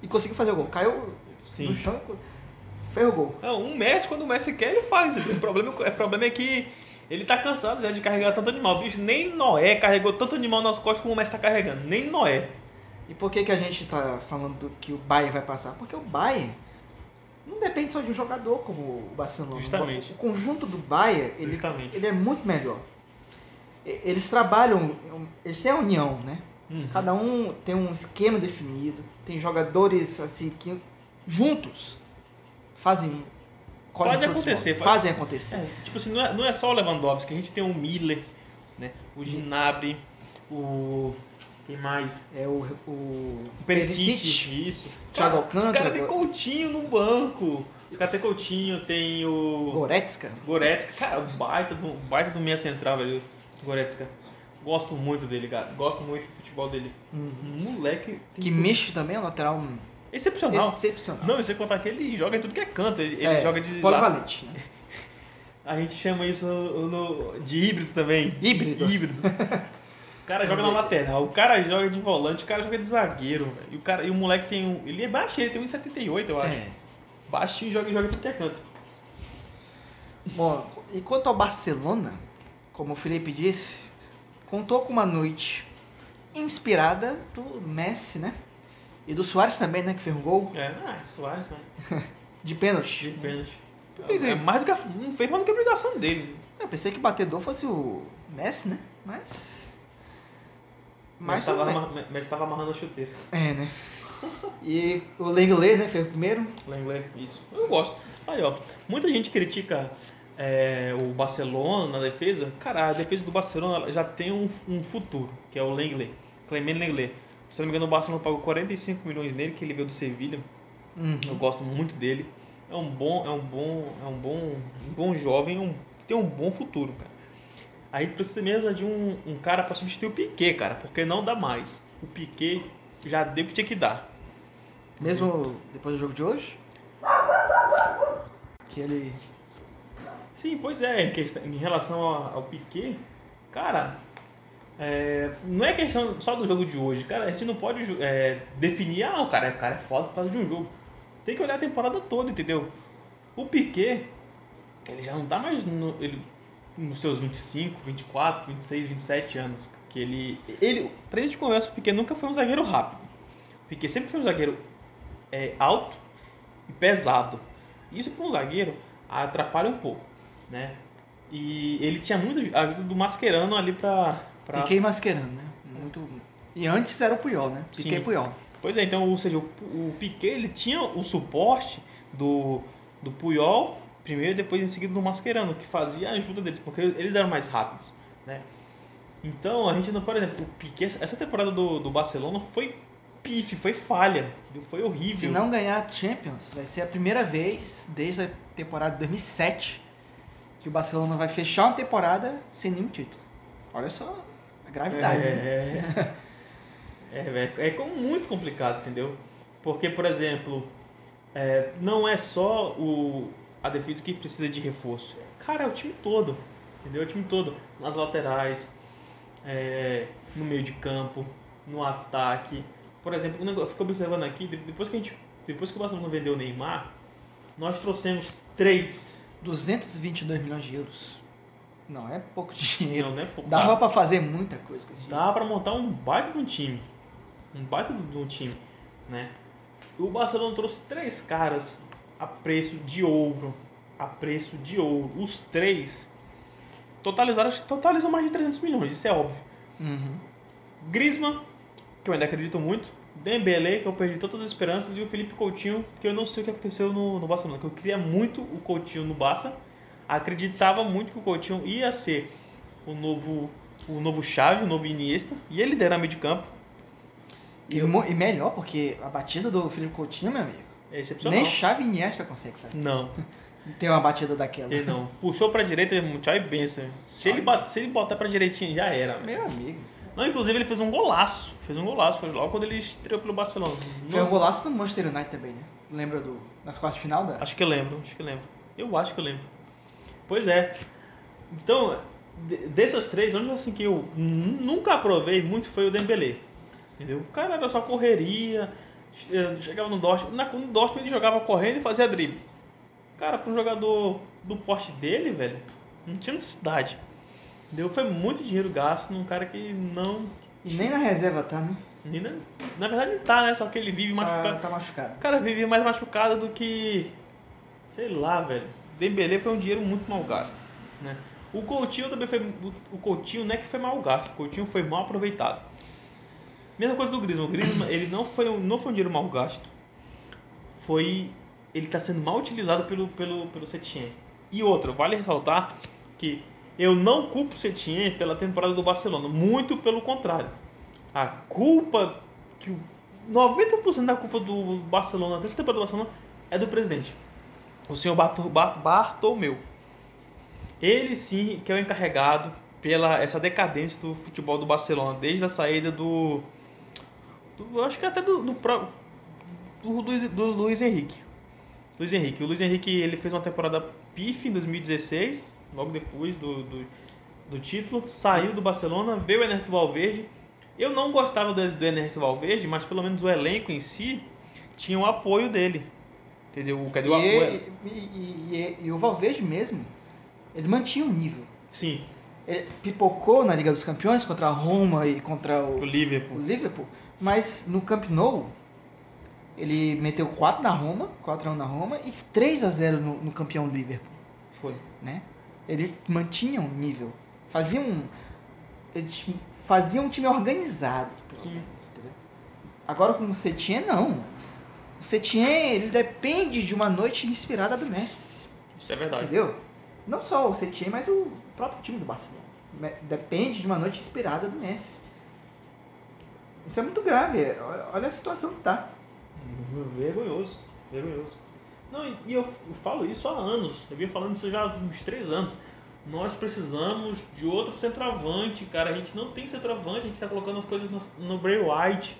B: e conseguiu fazer o gol. Caiu
A: Sim.
B: no chão e fez o gol.
A: Não, um Messi, quando o Messi quer, ele faz. O problema, é- o problema é que ele tá cansado já de carregar tanto animal. Bicho, nem Noé carregou tanto animal nas costas como o Messi tá carregando. Nem Noé.
B: E por que, que a gente tá falando do- que o Bayern vai passar? Porque o Bayern não depende só de um jogador como o Barcelona.
A: Justamente.
B: O conjunto do Bayern, ele,
A: Justamente.
B: ele é muito melhor. Eles trabalham, eles têm a união, né?
A: Uhum.
B: Cada um tem um esquema definido, tem jogadores assim que juntos fazem colhem
A: Fazem acontecer, faz-
B: fazem acontecer.
A: É, tipo assim, não é, não é só o Lewandowski, a gente tem o Miller, né? O Gnabry, o. Quem mais?
B: É o, o
A: O Perisic, isso.
B: Thiago
A: Cara, Os
B: Alcântara,
A: caras têm Coutinho no banco. Os caras têm Coutinho, tem o
B: Goretzka.
A: Goretzka. Cara, baita do, baita do meia central, velho. Goretzka. Gosto muito dele, cara. Gosto muito do futebol dele. Um moleque. tem
B: Que mexe também, é um lateral
A: Excepcional.
B: excepcional.
A: Não, você contar que ele joga em tudo que é canto. Ele, ele
B: É,
A: joga de.
B: polivalente. né?
A: A gente chama isso no- no- de híbrido também.
B: Híbrido.
A: Híbrido. <laughs> O cara joga na lateral, o cara joga de volante, o cara joga de zagueiro. E o cara, e o moleque tem um, ele é baixinho, ele tem 1,78, eu acho.
B: É.
A: Baixinho e joga, joga em tudo que é canto.
B: Bom, e quanto ao Barcelona, como o Felipe disse, contou com uma noite inspirada do Messi, né? E do Soares também, né? Que fez um gol
A: É, ah, Soares, né? <laughs>
B: de pênalti.
A: De pênalti. É mais do que a, não fez mais do que a obrigação dele.
B: Eu pensei que o batedor fosse o Messi, né? Mas.
A: Mas estava
B: bem.
A: ama- mas estava amarrando a chuteira.
B: É, né? E o Lenglet, né? Fez o primeiro.
A: Lenglet, isso. Eu gosto. Aí, ó. Muita gente critica é, o Barcelona na defesa. Cara, a defesa do Barcelona já tem um, um futuro, que é o Lenglet. Clement Lenglet. Se não me engano, o Barcelona pagou 45 milhões nele, que ele veio do Sevilha.
B: Uhum.
A: Eu gosto muito dele. É um bom, é um bom, é um bom, um bom jovem, um, tem um bom futuro, cara. Aí precisa mesmo de um, um cara para substituir o Piquet, cara, porque não dá mais. O Piquet já deu o que tinha que dar.
B: Mesmo depois do jogo de hoje. Que ele.
A: Sim, pois é, em, questão- em relação ao, ao Piquet, cara, é, não é questão só do jogo de hoje, cara, a gente não pode é, definir, ah, o cara, o cara é foda por causa de um jogo. Tem que olhar a temporada toda, entendeu? O Piquet, ele já não tá mais no, ele, nos seus 25, 24, 26, 27 anos. Que ele, ele, pra gente conversa, o Piquet nunca foi um zagueiro rápido. O Piquet sempre foi um zagueiro é, alto e pesado. Isso para um zagueiro atrapalha um pouco, né? E ele tinha muito a ajuda do Mascherano ali para pra...
B: Piquet e Mascherano, né? Muito... E antes era o Puyol, né? Piquet
A: Sim.
B: e Puyol.
A: Pois é, então, ou seja, o, o Piquet ele tinha o suporte do, do Puyol primeiro e depois em seguida do Mascherano, que fazia a ajuda deles, porque eles eram mais rápidos, né? Então, a gente não, por exemplo, o Piquet, essa temporada do, do Barcelona foi pife, foi falha, foi horrível.
B: Se não ganhar a Champions, vai ser a primeira vez desde a temporada de 2007 que o Barcelona vai fechar uma temporada sem nenhum título. Olha só a gravidade. né?
A: É, é, é com- muito complicado, entendeu? Porque, por exemplo, é, não é só o, a defesa que precisa de reforço. Cara, é o time todo, entendeu? É o time todo. Nas laterais, é, no meio de campo, no ataque. Por exemplo, eu fico observando aqui, de- depois que, a gente, depois que o Barcelona vendeu o Neymar, nós trouxemos três.
B: 222 milhões de euros. Não é pouco <laughs> dinheiro.
A: Não, não é pouco.
B: Dava pra fazer muita coisa com esse dinheiro.
A: Dá pra montar um baita de um time. Um baita de um time, né? O Barcelona trouxe três caras a preço de ouro. A preço de ouro. Os três totalizaram, acho que totalizam mais de 300 milhões, isso é óbvio.
B: Uhum.
A: Griezmann, que eu ainda acredito muito. Dembélé, que eu perdi todas as esperanças. E o Felipe Coutinho, que eu não sei o que aconteceu no, no Barcelona. Que eu queria muito o Coutinho no Barça. Acreditava muito que o Coutinho ia ser o novo, o novo Xavi, o novo Iniesta. E ele liderar meio de campo.
B: E, mo- e melhor, porque a batida do Felipe Coutinho, meu amigo,
A: É
B: nem Xavi e Iniesta consegue fazer.
A: Não, <laughs>
B: Tem uma batida daquela.
A: ele não. Puxou pra direita, tchau e benção. Se ele, bate- se ele botar pra direitinho, já era.
B: Meu amigo.
A: Não, inclusive ele fez um golaço. Fez um golaço. Foi logo quando ele estreou pelo Barcelona.
B: Foi um golaço do Manchester United também, né? Lembra do, nas quartas de final da?
A: Acho que eu lembro, acho que eu lembro. Eu acho que eu lembro. Pois é. Então, de- dessas três, onde assim que eu nu- nunca aprovei muito foi o Dembélé. Entendeu? O cara era só correria, che- chegava no Dortmund, na- no Dortmund ele jogava correndo e fazia drible. Cara, para um jogador do porte dele, velho, não tinha necessidade. Entendeu? Foi muito dinheiro gasto num cara que não.
B: E nem na reserva tá, né?
A: nem Na, na verdade ele tá, né? Só que ele vive machucado.
B: Tá, tá machucado.
A: O cara vive mais machucado do que. Sei lá, velho. Dembélé foi um dinheiro muito mal gasto. Né? O Coutinho também foi. O Coutinho não é que foi mal gasto, o Coutinho foi mal aproveitado. Mesma coisa do Griezmann. O Griezmann ele não foi, não foi um dinheiro mal gasto. Foi. Ele está sendo mal utilizado pelo, pelo, pelo Setien. E outra, vale ressaltar que eu não culpo o Setien pela temporada do Barcelona. Muito pelo contrário. A culpa que o 90% da culpa do Barcelona, dessa temporada do Barcelona, é do presidente. O senhor Barto- Ba- Bartomeu. Ele sim que é o encarregado pela essa decadência do futebol do Barcelona, desde a saída do. do acho que até do, do, do, Luiz, do Luiz Henrique. Luiz Henrique. O Luiz Henrique ele fez uma temporada pif em 2016, logo depois do, do, do título. Saiu do Barcelona, veio o Ernesto Valverde. Eu não gostava do, do Ernesto Valverde, mas pelo menos o elenco em si tinha o apoio dele. Entendeu? Dizer, o
B: e, e- e- e o Valverde mesmo, ele mantinha o nível.
A: Sim,
B: Ele pipocou na Liga dos Campeões contra a Roma e contra
A: o
B: o,
A: Liverpool.
B: o Liverpool, mas no Camp Nou ele meteu 4 na Roma, 4 a 1 na Roma e 3 a 0 no, no campeão Liverpool,
A: Foi.
B: né? Ele mantinha um nível, fazia um ele fazia um time organizado, pelo
A: Sim.
B: menos? Agora com o Setien não. O Setien, ele depende de uma noite inspirada do Messi.
A: Isso é verdade.
B: Entendeu? Não só o Setien, mas o próprio time do Barcelona. Depende de uma noite inspirada do Messi. Isso é muito grave. Olha- a situação que tá.
A: Vergonhoso. Vergonhoso. Não, e e eu, eu falo isso há anos. Eu vinha falando isso já há uns três anos. Nós precisamos de outro centroavante, cara. A gente não tem centroavante, a gente tá colocando as coisas no, no Bray White.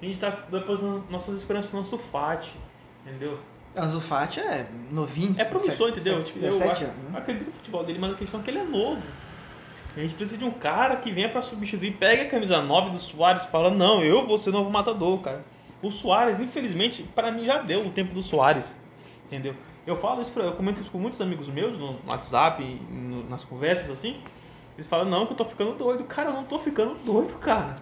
A: A gente tá depositando nossas esperanças no Sufati. Entendeu?
B: Anzu Fati é novinho.
A: É promissor,
B: sete-
A: entendeu?
B: sete-
A: eu
B: 17
A: acho-
B: anos, né?
A: acredito no futebol dele, mas a questão é que ele é novo. A gente precisa de um cara que venha pra substituir, pega a camisa 9 do Soares e fala: Não, eu vou ser novo matador, cara. O Soares, infelizmente, pra mim já deu o tempo do Soares. Entendeu? Eu falo isso, pra, eu comento isso com muitos amigos meus no WhatsApp, no- nas conversas assim. Eles falam: Não, que eu tô ficando doido. Cara, eu não tô ficando doido, cara.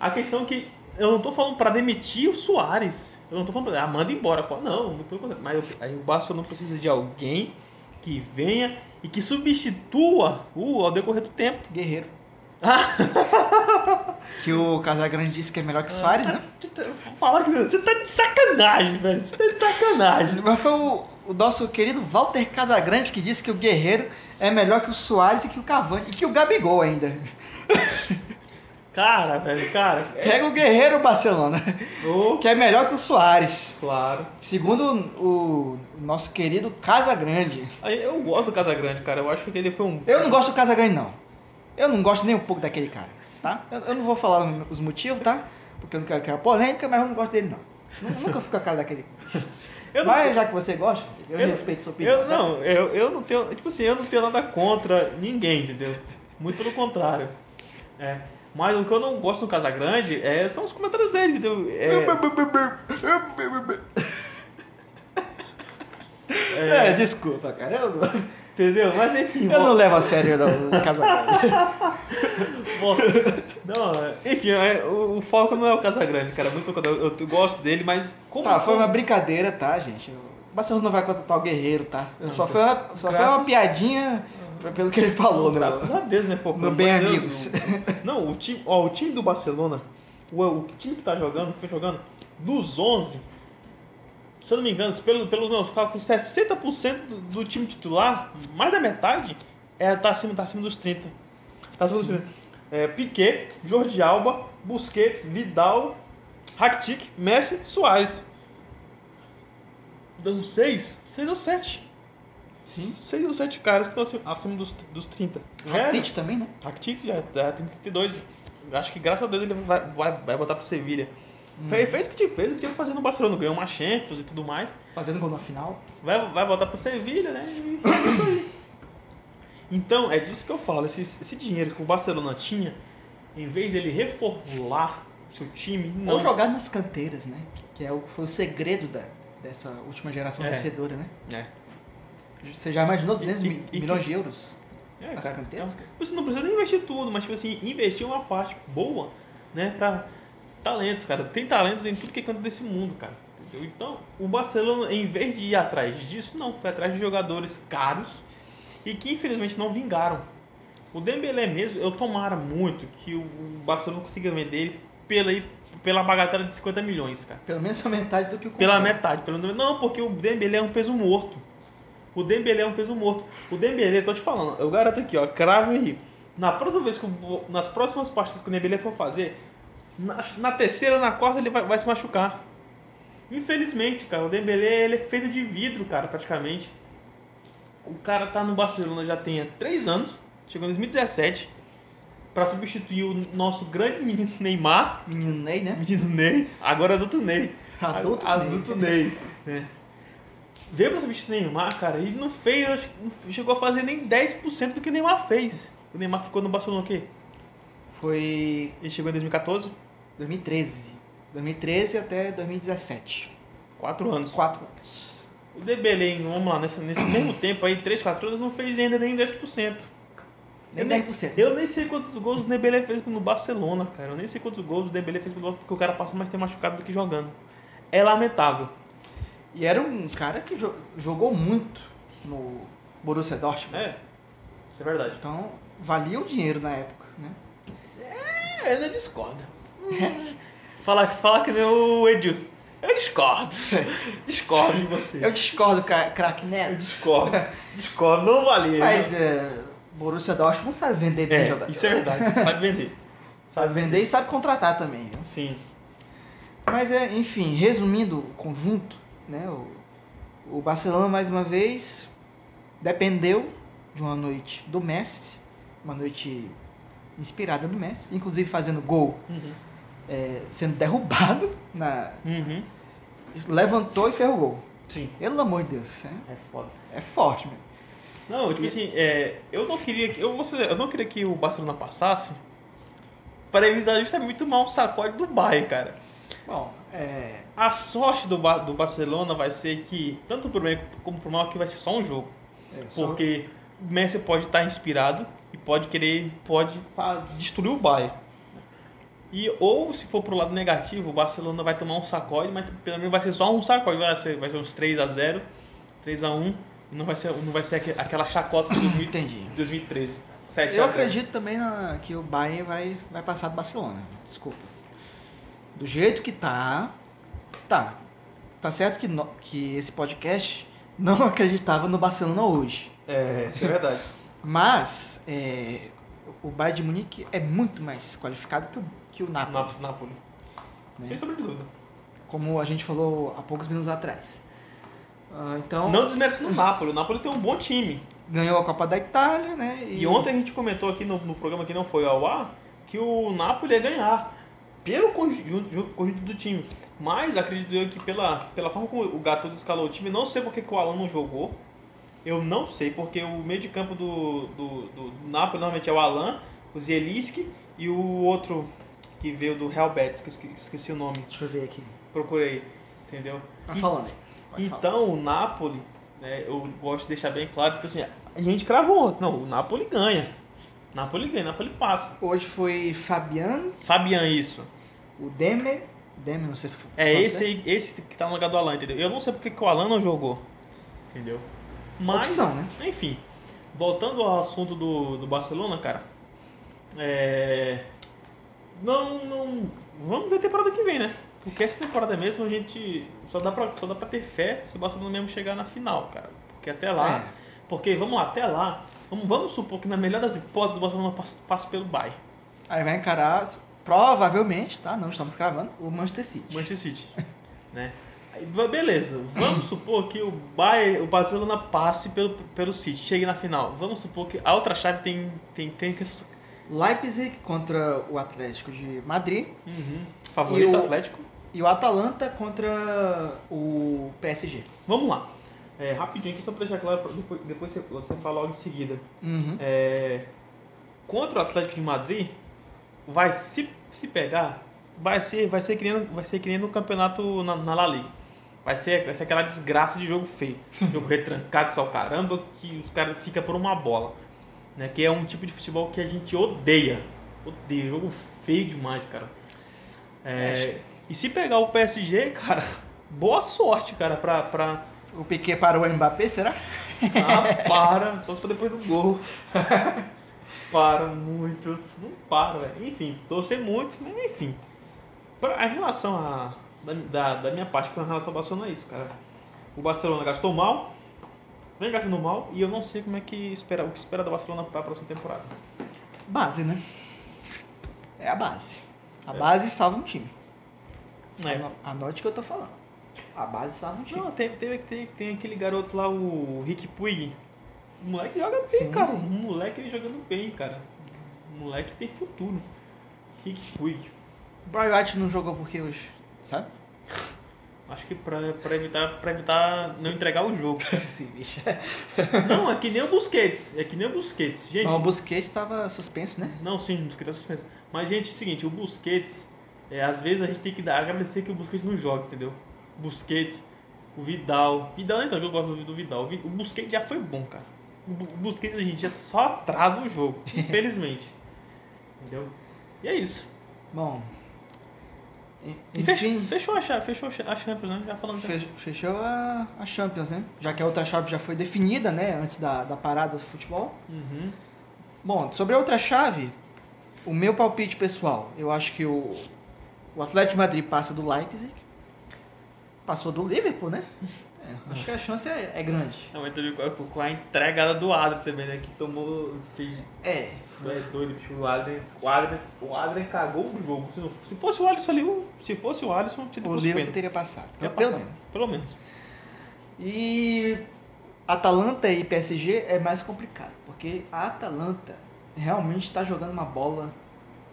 A: A questão é que eu não tô falando pra demitir o Soares. Eu não tô falando pra ah, manda embora. Pô, Não, não tô. Mas eu- aí o Barcelona precisa de alguém que venha e que substitua o ao decorrer do tempo.
B: Guerreiro. <laughs> que o Casagrande disse que é melhor que o Soares, né?
A: Fala que você tá de sacanagem, velho. Você tá de sacanagem.
B: Mas foi o, o nosso querido Walter Casagrande que disse que o Guerreiro é melhor que o Soares e que o Cavani. E que o Gabigol ainda. <laughs>
A: Cara, velho, cara.
B: Pega o Guerreiro Barcelona.
A: Ô,
B: Que é melhor que o Soares.
A: Claro.
B: Segundo o, nosso querido Casagrande.
A: Eu gosto do Casagrande, cara. Eu acho que ele foi um.
B: Eu não gosto do Casagrande, não. Eu não gosto nem um pouco daquele cara, tá? Eu, eu não vou falar os motivos, tá? Porque eu não quero criar polêmica, mas eu não gosto dele, não. Nu- Nunca fico com a cara daquele. <laughs>
A: Eu não-
B: mas já que você gosta, eu, respeito sua opinião.
A: Eu,
B: tá?
A: não, eu, eu não tenho. Tipo assim, eu não tenho nada contra ninguém, entendeu? Muito pelo contrário. É. Mas o que eu não gosto no Casagrande é, são os comentários dele, entendeu? É, <laughs>
B: É, desculpa, cara. Eu não,
A: entendeu? Mas enfim.
B: eu não
A: bom-
B: levo a sério não, o Casagrande. <laughs>
A: bom, não, é, enfim, é, o, o foco não é o Casagrande, cara. Muito contrário. Eu, eu gosto dele, mas como.
B: Tá, foi uma brincadeira, tá, gente? O Barcelona não vai contratar o Guerreiro, tá?
A: Não,
B: só foi uma, só foi uma piadinha pelo que ele falou, né?
A: Graças a Deus, né? Pô,
B: No Bem Amigos.
A: Deus, não, o time, ó, o time do Barcelona, o, o time que tá jogando, que foi jogando, dos 11, se eu não me engano, pelo, pelos meus cálculos, 60% do, do time titular, mais da metade, é, tá, acima, tá acima dos 30. Tá acima dos 30. É, Piquet, Jordi Alba, Busquets, Vidal, Rakitic, Messi, Soares. Dão 6? 6 ou 7.
B: Sim.
A: 6 ou 7 caras que estão acima, dos, dos 30.
B: Rakitic também, né?
A: Rakitic já, já tem 32. Acho que graças a Deus ele vai, vai, vai botar pro Sevilha. Fez, fez o que tinha fez, o que tinha que fazer no Barcelona, ganhou uma Champions e tudo mais.
B: Fazendo gol na final.
A: Vai, vai voltar pro Sevilha, né? E é isso aí. Então, é disso que eu falo. Esse, esse dinheiro que o Barcelona tinha, em vez dele reformular seu time, não.
B: Ou jogar nas canteiras, né? Que é o, foi o segredo da, dessa última geração
A: É.
B: vencedora, né?
A: É.
B: Você já imaginou 200
A: E- e-
B: milhões
A: que-
B: de euros?
A: É, cara,
B: canteiras,
A: é. Você não precisa nem investir tudo, mas tipo assim, investir uma parte boa, né, pra talentos, cara. Tem talentos em tudo que é canto desse mundo, cara. Entendeu? Então, o Barcelona, em vez de ir atrás disso, não, foi atrás de jogadores caros e que infelizmente não vingaram. O Dembélé mesmo, eu tomara muito que o Barcelona consiga vender ele pela, pela bagatela de 50 milhões, cara.
B: Pelo menos a metade do que o
A: Pela metade, pelo menos. Não, porque o Dembélé é um peso morto. O Dembélé é um peso morto. O Dembélé, tô te falando, eu garanto aqui, ó, crave aí. Na próxima vez que o- nas próximas partidas que o Dembélé for fazer, na, na terceira, na quarta ele vai, vai se machucar. Infelizmente, cara, o Dembélé ele é feito de vidro, cara, praticamente. O cara tá no Barcelona já tem há 3 anos, chegou em 2017 para substituir o nosso grande menino Neymar,
B: Menino Ney, né?
A: menino Ney, agora adulto Ney.
B: Adulto Ney.
A: adulto Ney. né? <laughs> Veio pra substituir Neymar, cara, e não fez, acho que não chegou a fazer nem 10% do que o Neymar fez. O Neymar ficou no Barcelona o quê?
B: Foi
A: Ele chegou em 2014,
B: 2013. 2013 até 2017.
A: 4 anos.
B: Quatro anos.
A: O Dembélé, vamos lá, nesse, nesse mesmo tempo aí, 3, 4 anos, não fez ainda nem 10%.
B: Nem
A: Eu nem-
B: 10%.
A: Eu nem sei quantos gols o Dembélé fez no Barcelona, cara. Eu nem sei quantos gols o Dembélé fez no Barcelona, porque o cara passa mais tempo machucado do que jogando. É lamentável.
B: E era um cara que jo- jogou muito no Borussia Dortmund.
A: É, isso é verdade.
B: Então, valia o dinheiro na época, né?
A: É, eu ainda discordo. <laughs> fala, fala que nem o Edilson. Eu discordo. <laughs> discordo de você.
B: Eu discordo, craque
A: Eu
B: Neto.
A: discordo. discordo, não valia.
B: Mas é, Borussia Dortmund sabe vender bem
A: é,
B: jogador.
A: isso é verdade. Sabe vender. <laughs>
B: sabe vender e sabe contratar também.
A: Sim.
B: Mas é, enfim, resumindo o conjunto, né? O, o Barcelona mais uma vez dependeu de uma noite do Messi, uma noite inspirada no Messi, inclusive fazendo gol,
A: Uhum.
B: é, sendo derrubado na
A: Uhum.
B: levantou e fez o gol.
A: Sim.
B: Pelo amor de Deus, é,
A: É foda.
B: é forte, meu.
A: Não, tipo assim, é, eu não queria que. Eu, eu não queria que o Barcelona passasse para evitar justamente tomar um sacode do Bayern, cara.
B: Bom, é,
A: A sorte do, do Barcelona vai ser que, tanto pro bem como pro mal, que vai ser só um jogo.
B: é, só-
A: Porque o Messi pode estar inspirado e pode querer, pode destruir o Bayern. E ou se for pro lado negativo, o Barcelona vai tomar um sacode, mas pelo menos vai ser só um sacode, vai ser, vai ser uns 3 a 0 3 a 1 e não vai ser, não vai ser aque- aquela chacota de 2000 <coughs>
B: Entendi.
A: 2013. 7
B: Eu
A: a 0.
B: acredito também na- que o Bayern vai, vai passar do Barcelona. Desculpa. Do jeito que tá, tá. Tá certo que, no- que esse podcast não <laughs> acreditava no Barcelona hoje.
A: É, isso é verdade. <laughs>
B: Mas é, o Bayern de Munique é muito mais qualificado que o, que o Napoli.
A: Náp- Napoli.
B: né?
A: Sem sombra de dúvida.
B: Como a gente falou há poucos minutos atrás. Ah, então,
A: Não desmerecendo o Napoli. O Napoli tem um bom time.
B: ganhou a Copa da Itália, né?
A: E ontem a gente comentou aqui no, no programa que não foi ao ar que o Napoli ia ganhar pelo conjunto, ju- conjunto do time. Mas acredito eu que pela, pela forma como o Gattuso escalou o time, não sei porque que o Alan não jogou. Eu não sei, porque o meio de campo do, do, do Napoli normalmente é o Alan, o Zielinski e o outro que veio do Real Betis, que eu esque- esqueci o nome.
B: Deixa eu ver aqui.
A: Procurei, entendeu?
B: Tá falando aí.
A: Então, o Napoli, né, eu gosto de deixar bem claro que assim, a gente cravou. Não, o Napoli ganha. Napoli ganha, Napoli passa.
B: Hoje foi Fabian,
A: Fabian, isso.
B: o Demer. Demer, não sei se foi.
A: É esse aí, esse que tá no lugar do Alan, entendeu? Eu não sei porque que o Alan não jogou. Entendeu? Mas,
B: Opção, né?
A: enfim. Voltando ao assunto do, do Barcelona, cara. É. Não, não. Vamos ver a temporada que vem, né? Porque essa temporada mesmo a gente. Só dá pra, só dá pra ter fé se o Barcelona mesmo chegar na final, cara. Porque até lá.
B: É.
A: Porque, vamos lá, até lá. Vamos, vamos supor que na melhor das hipóteses o Barcelona passe, pelo Bayern.
B: Aí vai encarar, provavelmente, tá? Não estamos cravando, o Manchester City.
A: Manchester City, <laughs> né? Aí, be- beleza, vamos supor que o Bayern, o Barcelona passe pelo, pelo City, chegue na final. Vamos supor que a outra chave tem tem quem que
B: Leipzig contra o Atlético de Madrid
A: uhum. favorito
B: E o-
A: Atlético.
B: e o Atalanta contra o PSG.
A: Vamos lá. É, rapidinho aqui só pra deixar claro, depois, depois você, fala logo em seguida.
B: Uhum.
A: É, contra o Atlético de Madrid, vai se, se pegar, vai ser, vai ser que nem, vai ser que nem no campeonato na, na La Liga. Vai ser, vai ser aquela desgraça de jogo feio. <laughs> jogo retrancado só caramba, que os caras ficam por uma bola. Né? Que é um tipo de futebol que a gente odeia. Odeia. Jogo feio demais, cara. É, e se pegar o PSG, cara, boa sorte, cara, pra, pra,
B: O Piquet parou o Mbappé, será?
A: ah, <laughs> para, só se for depois do gol. <laughs> para muito. Não para, velho. Enfim, torcer muito, mas enfim. Pra, em relação a. Da, da, minha parte com relação ao Barcelona é isso, cara. O Barcelona gastou mal, vem gastando mal, e eu não sei como é que espera, o que espera do Barcelona para a próxima temporada.
B: Base, né? É a base. A
A: É.
B: base salva um time.
A: É.
B: Ano- Anote o que eu tô falando. A base um time.
A: Não, tem, teve, tem, tem aquele garoto lá, o Rick Puig. O moleque joga bem,
B: Sim,
A: cara.
B: sim.
A: O moleque ele jogando bem, cara. O moleque tem futuro. Rick Puig.
B: O Brian White não jogou porque hoje, sabe?
A: Acho que pra, pra, evitar, pra evitar não entregar o jogo. <laughs>
B: Sim, bicho.
A: Não, é que nem o Busquets. É que nem o Busquets. Gente,
B: Mas o Busquets tava suspenso, né?
A: não, sim, o Busquets é suspenso. Mas, gente, é o seguinte, o Busquets, é, às vezes a gente tem que dar, agradecer que o Busquets não joga, entendeu? Busquets, o Vidal. Vidal nem tanto, que eu gosto do, Vidal. O Busquets já foi bom, cara. O Bu- o Busquets hoje em dia só atrasa o jogo, <laughs> infelizmente. entendeu? E é isso.
B: Bom.
A: E fechou, fechou, a, fechou a Champions, né? Já falando.
B: fech- fechou a, a Champions, né? Já que a outra chave já foi definida, né? Antes da, da parada do futebol.
A: Uhum.
B: Bom, sobre a outra chave, o meu palpite pessoal, eu acho que o, o Atlético Madrid passa do Leipzig, passou do Liverpool, né? É, acho que a chance é, é grande.
A: Não, mas também com a, entregada do Adrian também, né? Que tomou. Fez,
B: É,
A: é doido, bicho. O Adrian, o Adrian, o Adrian cagou o jogo. Se, não- se fosse o Alisson ali, se fosse o Alisson,
B: o Liverpool teria passado.
A: Ia
B: pelo
A: passar,
B: menos.
A: Pelo menos.
B: E Atalanta e PSG é mais complicado, porque a Atalanta realmente está jogando uma bola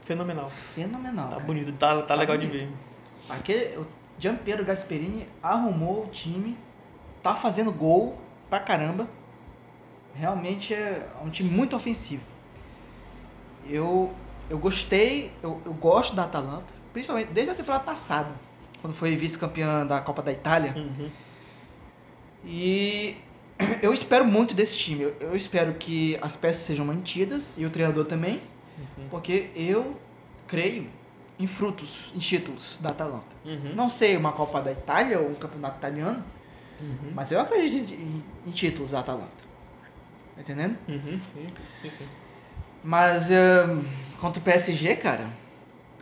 A: Fenomenal.
B: fenomenal.
A: Tá
B: cara.
A: bonito, tá, tá,
B: Tá
A: legal de
B: bonito.
A: ver.
B: Aquele, o Gianpiero Gasperini arrumou o time, tá fazendo gol pra caramba. Realmente é um time muito ofensivo. Eu, eu gostei, eu, eu gosto da Atalanta, principalmente desde a temporada passada, quando foi vice-campeã da Copa da Itália.
A: Uhum.
B: E <clears throat> eu espero muito desse time. Eu, eu espero que as peças sejam mantidas e o treinador também,
A: Uhum.
B: porque eu creio em frutos, em títulos da Atalanta.
A: Uhum.
B: Não sei uma Copa da Itália ou um campeonato italiano,
A: Uhum.
B: mas eu acredito em, em títulos da Atalanta. Tá entendendo?
A: Uhum. Sim, sim, sim.
B: Mas ahn, contra o PSG, cara,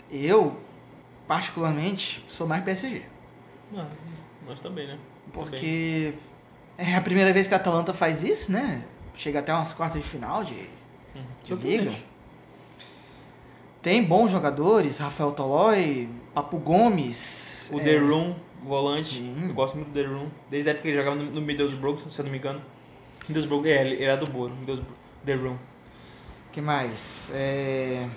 B: eu, particularmente, sou mais PSG.
A: Ah, nós também, né? Também.
B: Porque é a primeira vez que a Atalanta faz isso, né? Chega até umas quartas de final de,
A: Uhum.
B: de liga. Tem bons jogadores, Rafael Tolói, Papo Gomes.
A: O
B: é,
A: The Room, volante.
B: Sim.
A: Eu gosto muito do The Room. Desde a época que ele jogava no, no Middlesbrough, se eu não me engano. Middlesbrough, é, ele era do Boro. Middlesbrough, The Room.
B: que mais? É,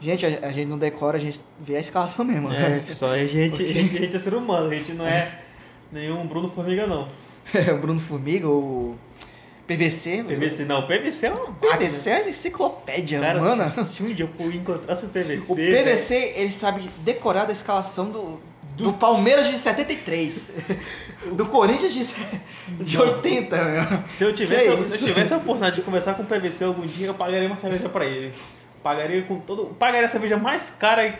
B: Gente, a, a gente não decora, a gente vê a escalação mesmo. né?
A: É, só a gente,
B: Porque-
A: a <laughs> gente, a gente é ser humano, a gente não é <laughs> nenhum Bruno Formiga, não.
B: o Bruno Formiga, o PVC.
A: PVC, não, PVC é uma
B: PVC é enciclopédia,
A: Cara,
B: mano.
A: se, se um dia eu encontrasse o PVC.
B: O PVC, ele sabe decorar da escalação do, do Palmeiras de 73. <laughs> Do Corinthians de, de
A: Não.
B: 80, meu.
A: Se eu tivesse,
B: Que
A: se eu tivesse a oportunidade de conversar com o PVC algum dia, eu pagaria uma cerveja pra ele. Pagaria com todo. Pagaria a cerveja mais cara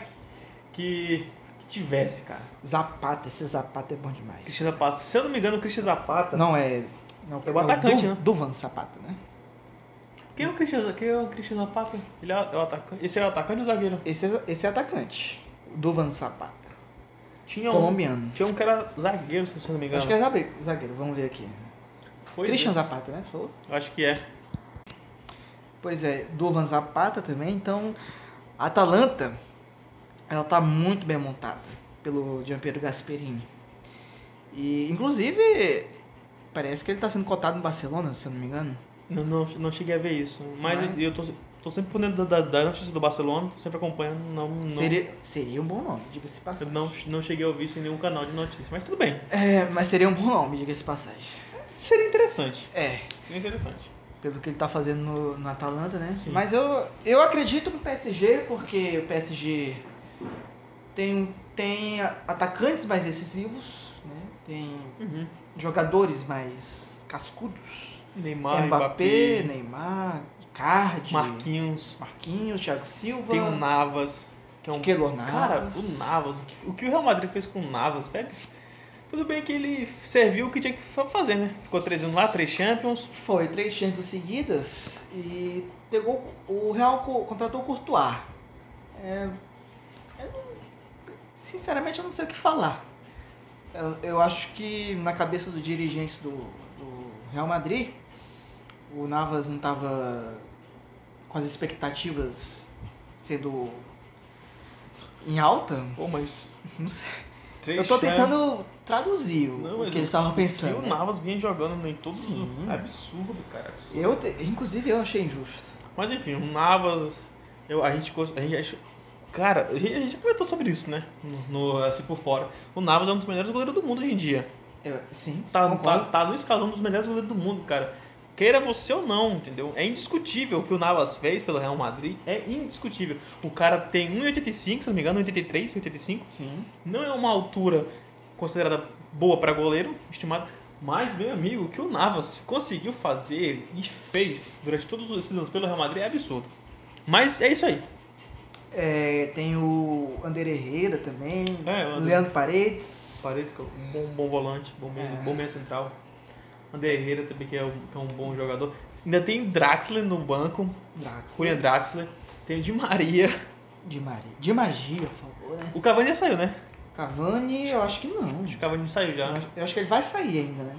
A: que, que tivesse, cara.
B: Zapata, esse Zapata é bom demais.
A: Cristian Zapata. Se eu não me engano, o Cristian Zapata.
B: Não é. Não,
A: É o atacante,
B: Du-
A: né?
B: Duvan Zapata, né?
A: Quem é o Cristian, quem é o Cristian Zapata? Ele é, é o atacante. Esse é o atacante ou o zagueiro?
B: Esse é, esse é atacante. O Duvan Zapata.
A: Tinha um.
B: Colombiano.
A: Tinha um que era zagueiro, se eu não me engano.
B: Acho que é zagueiro, zagueiro, vamos ver aqui.
A: Pois
B: Christian
A: é.
B: Zapata, né? Falou?
A: Acho que é.
B: Pois é, Duvan Zapata também, então a Atalanta ela tá muito bem montada pelo Gianpiero Gasperini. E inclusive parece que ele tá sendo cotado no Barcelona, se eu não me engano.
A: Não, não, não cheguei a ver isso. Mas
B: é?
A: eu tô, tô sempre por dentro da, da notícia do Barcelona, tô sempre acompanhando. Não, não,
B: Seria, seria um bom nome, diga-se de
A: eu
B: passagem.
A: não, não cheguei a ouvir isso em nenhum canal de notícias. Mas tudo bem.
B: É, mas seria um bom nome, diga-se passagem.
A: Seria interessante.
B: É,
A: Seria interessante.
B: pelo que ele tá fazendo no, no Atalanta, né?
A: Sim.
B: Mas eu, eu acredito no PSG, porque o PSG tem, tem atacantes mais decisivos, né? Tem
A: Uhum.
B: Jogadores mais cascudos.
A: Neymar,
B: Mbappé,
A: Mbappé,
B: Neymar, Icardi,
A: Marquinhos.
B: Marquinhos, Thiago Silva,
A: Tem o Navas, que é um. Cara,
B: Navas.
A: o Navas. o que- O Real Madrid fez com o Navas, velho. Tudo bem que ele serviu o que tinha que fa- fazer, né? Ficou três anos lá, três Champions.
B: Foi três Champions seguidas e pegou o Real co- contratou o Courtois. É, eu não- sinceramente eu não sei o que falar. Eu, acho que na cabeça dos dirigentes do, do Real Madrid, o Navas não estava com as expectativas sendo em alta.
A: Pô, mas.
B: Não sei.
A: Três
B: Eu tô tentando traduzir o,
A: Não,
B: o que eles estavam pensando.
A: Que o? Navas vinha jogando em todos
B: Sim.
A: os. É absurdo, cara. absurdo.
B: Eu, inclusive, eu achei injusto.
A: Mas enfim, o Navas. Eu, a gente. A gente cara, a gente, a gente comentou sobre isso, né? No, no- assim por fora. O Navas é um dos melhores goleiros do mundo hoje em dia.
B: Eu- sim,
A: Tá, tá, tá no escalão dos melhores goleiros do mundo, cara. Queira você ou não, entendeu? É indiscutível o que o Navas fez pelo Real Madrid. É indiscutível. O cara tem 1,85, se não me engano, 1,83, 1,85.
B: Sim.
A: Não é uma altura considerada boa para goleiro, estimado. Mas, meu amigo, o que o Navas conseguiu fazer e fez durante todos esses anos pelo Real Madrid é absurdo. Mas é isso aí.
B: É, tem o Ander Herrera também,
A: É, Ander-
B: Leandro Paredes.
A: Parece que é um bom, bom volante, bom meio,
B: É.
A: bom meio central. André Herrera também, que é, um, que é um bom jogador. Ainda tem o Draxler no banco,
B: Draxler.
A: Julian Draxler. Tem o Di Maria.
B: De Maria. De magia, por favor, né?
A: O Cavani já saiu, né?
B: Cavani, eu acho que não.
A: Acho que o Cavani saiu já.
B: Eu acho que ele vai sair ainda, né?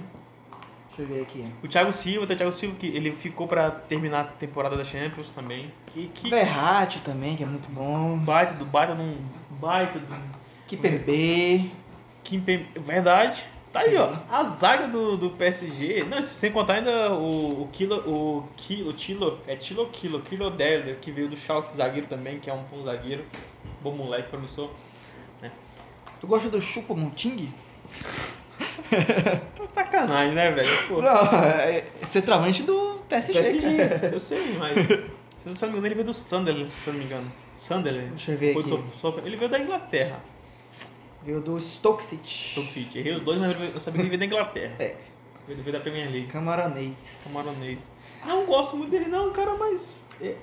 B: Deixa eu ver aqui.
A: O Thiago Silva, o Thiago Silva que ele ficou pra terminar a temporada da Champions também. Que, que
B: Verratti também, que é muito bom.
A: baita do baita num baita do
B: Kimpembe.
A: Kimpembe. Verdade. Tá aí, ó. A zaga do, do PSG. Não, sem contar ainda o, o Kilo. O Kilo. Tilo. É Tilo Kilo. Kilo Derler, que veio do Schalke zagueiro também, que é um bom zagueiro. Bom moleque, promissor. Né?
B: Tu gosta do Chupa Monting? <laughs>
A: Tá sacanagem, né, velho? Pô,
B: Não, é centroavante do PSG,
A: PSG,
B: cara.
A: eu sei, mas. <laughs> Se não me engano, ele veio do Sunderland, se eu não me engano. Sunderland.
B: Deixa eu ver aqui.
A: Ele veio da Inglaterra.
B: Veio do Stoke City.
A: Stoke City. Errei os dois, mas eu sabia que ele veio da Inglaterra.
B: É,
A: Ele veio da Premier League.
B: camaronês.
A: Camaronês. Não gosto muito dele não, cara, mas. é-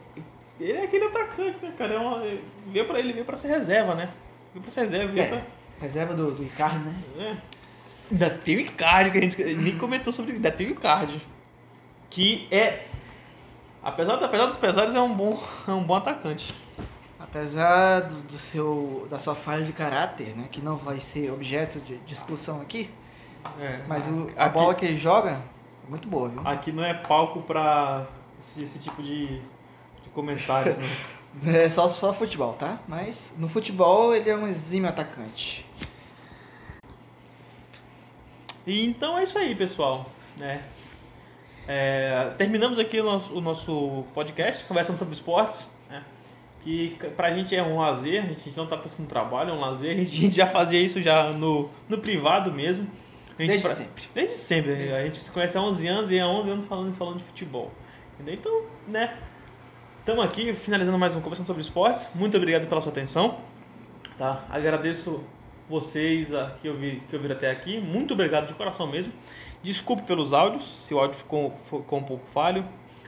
A: Ele é aquele atacante, né, cara? É uma, é- veio pra, ele veio pra ser reserva, né? Veio pra ser reserva, veio
B: É,
A: pra.
B: reserva do, do Icardi, né?
A: É. Ainda tem o Icardi, que a gente nem comentou sobre. Ainda tem o Icardi. Que é Apesar, apesar dos pesares, é um bom, <laughs> é um bom atacante.
B: Apesar do, do seu, da sua falha de caráter, né, que não vai ser objeto de discussão aqui,
A: É,
B: mas o, a
A: aqui,
B: bola que ele joga é muito boa, viu?
A: aqui não é palco pra esse, esse tipo de, de comentários, né? <laughs>
B: É só, só futebol, tá? Mas no futebol ele é um exímio atacante.
A: E então é isso aí, pessoal. né? É, terminamos aqui o nosso, o nosso podcast, conversando sobre esportes. Né? Que pra gente é um lazer, a gente não isso como trabalho, é um lazer. A gente, a <laughs> gente já fazia isso já no, no privado mesmo.
B: Desde
A: pra-
B: sempre.
A: Desde sempre.
B: Desde
A: A gente se conhece há 11 anos e há 11 anos falando, falando de futebol. Entendeu? Então, né? Estamos aqui finalizando mais um Conversando sobre Esportes. Muito obrigado pela sua atenção. Tá? Agradeço vocês que, ouvi, que ouviram até aqui. Muito obrigado de coração mesmo. Desculpe pelos áudios, se o áudio ficou, ficou um pouco falho,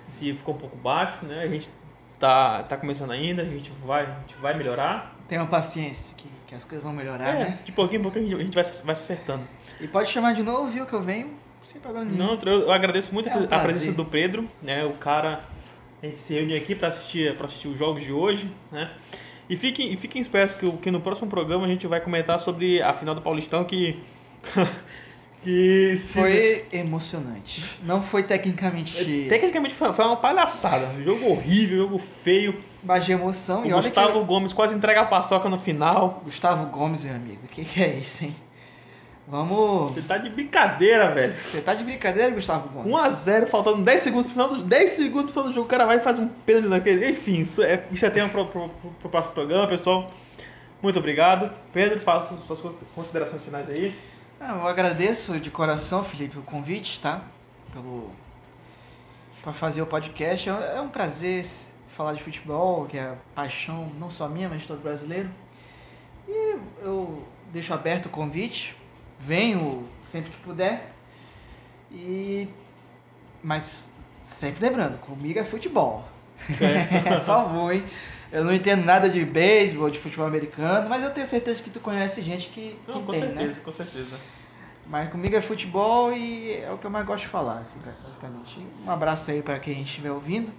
A: se ficou um pouco baixo, né? A gente tá, tá começando ainda, a gente vai, a gente vai melhorar.
B: Tenha paciência, que, que as coisas vão melhorar,
A: É,
B: né?
A: de pouquinho em pouquinho a gente, a gente vai, vai se acertando.
B: E pode chamar de novo, viu, que eu venho sem problema nenhum.
A: Não, eu, eu agradeço muito
B: É um
A: a presença do Pedro, né? O cara, a gente se reuniu aqui para assistir, para assistir os jogos de hoje, né? E fiquem, e fiquem espertos que, que no próximo programa a gente vai comentar sobre a final do Paulistão que <laughs> que se-
B: Foi emocionante. Não foi tecnicamente
A: tecnicamente foi, foi uma palhaçada, jogo horrível, jogo feio.
B: mas de emoção.
A: O
B: e olha
A: Gustavo
B: que...
A: Gomes quase entrega a paçoca no final.
B: Gustavo Gomes, meu amigo. O que, que é isso, hein? Vamos...
A: Você tá de brincadeira, velho.
B: Você tá de brincadeira, Gustavo Gomes?
A: 1x0, faltando 10 segundos pro final do 10 segundos pro final do jogo, o cara vai e faz um pênalti daquele. Enfim, isso é, isso é tema pro, pro, pro, pro próximo programa, pessoal. Muito obrigado. Pedro, faça suas considerações finais aí.
B: Ah, eu agradeço de coração, Felipe, o convite, tá? Pelo para fazer o podcast. É é um prazer falar de futebol, que é paixão não só minha, mas de todo brasileiro. E eu deixo aberto o convite. Venho sempre que puder. E mas sempre lembrando, comigo é futebol. Por favor, hein? Eu não entendo nada de beisebol, de futebol americano, mas eu tenho certeza que tu conhece gente que, que
A: Não, com
B: entende, né?
A: certeza, com certeza.
B: Mas comigo é futebol e é o que eu mais gosto de falar, assim, basicamente. Um abraço aí para quem estiver ouvindo,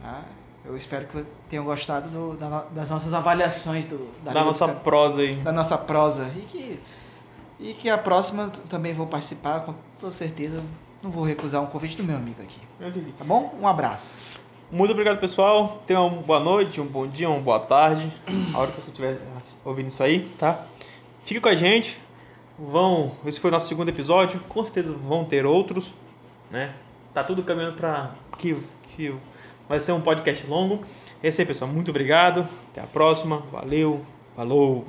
B: tá? Eu espero que tenham gostado do- da das nossas avaliações do,
A: Da,
B: Liga
A: nossa prosa aí.
B: da nossa prosa e que e que a próxima também vou participar com toda certeza. Não vou recusar um convite do meu amigo aqui, tá bom? Um abraço.
A: Muito obrigado, pessoal. Tenha uma boa noite, um bom dia, uma boa tarde. A hora que você estiver ouvindo isso aí, tá? Fique com a gente. Vão. Esse foi o nosso segundo episódio. Com certeza vão ter outros, né? Tá tudo caminhando para que, que vai ser um podcast longo. É isso aí, pessoal. Muito obrigado. Até a próxima. Valeu. Falou.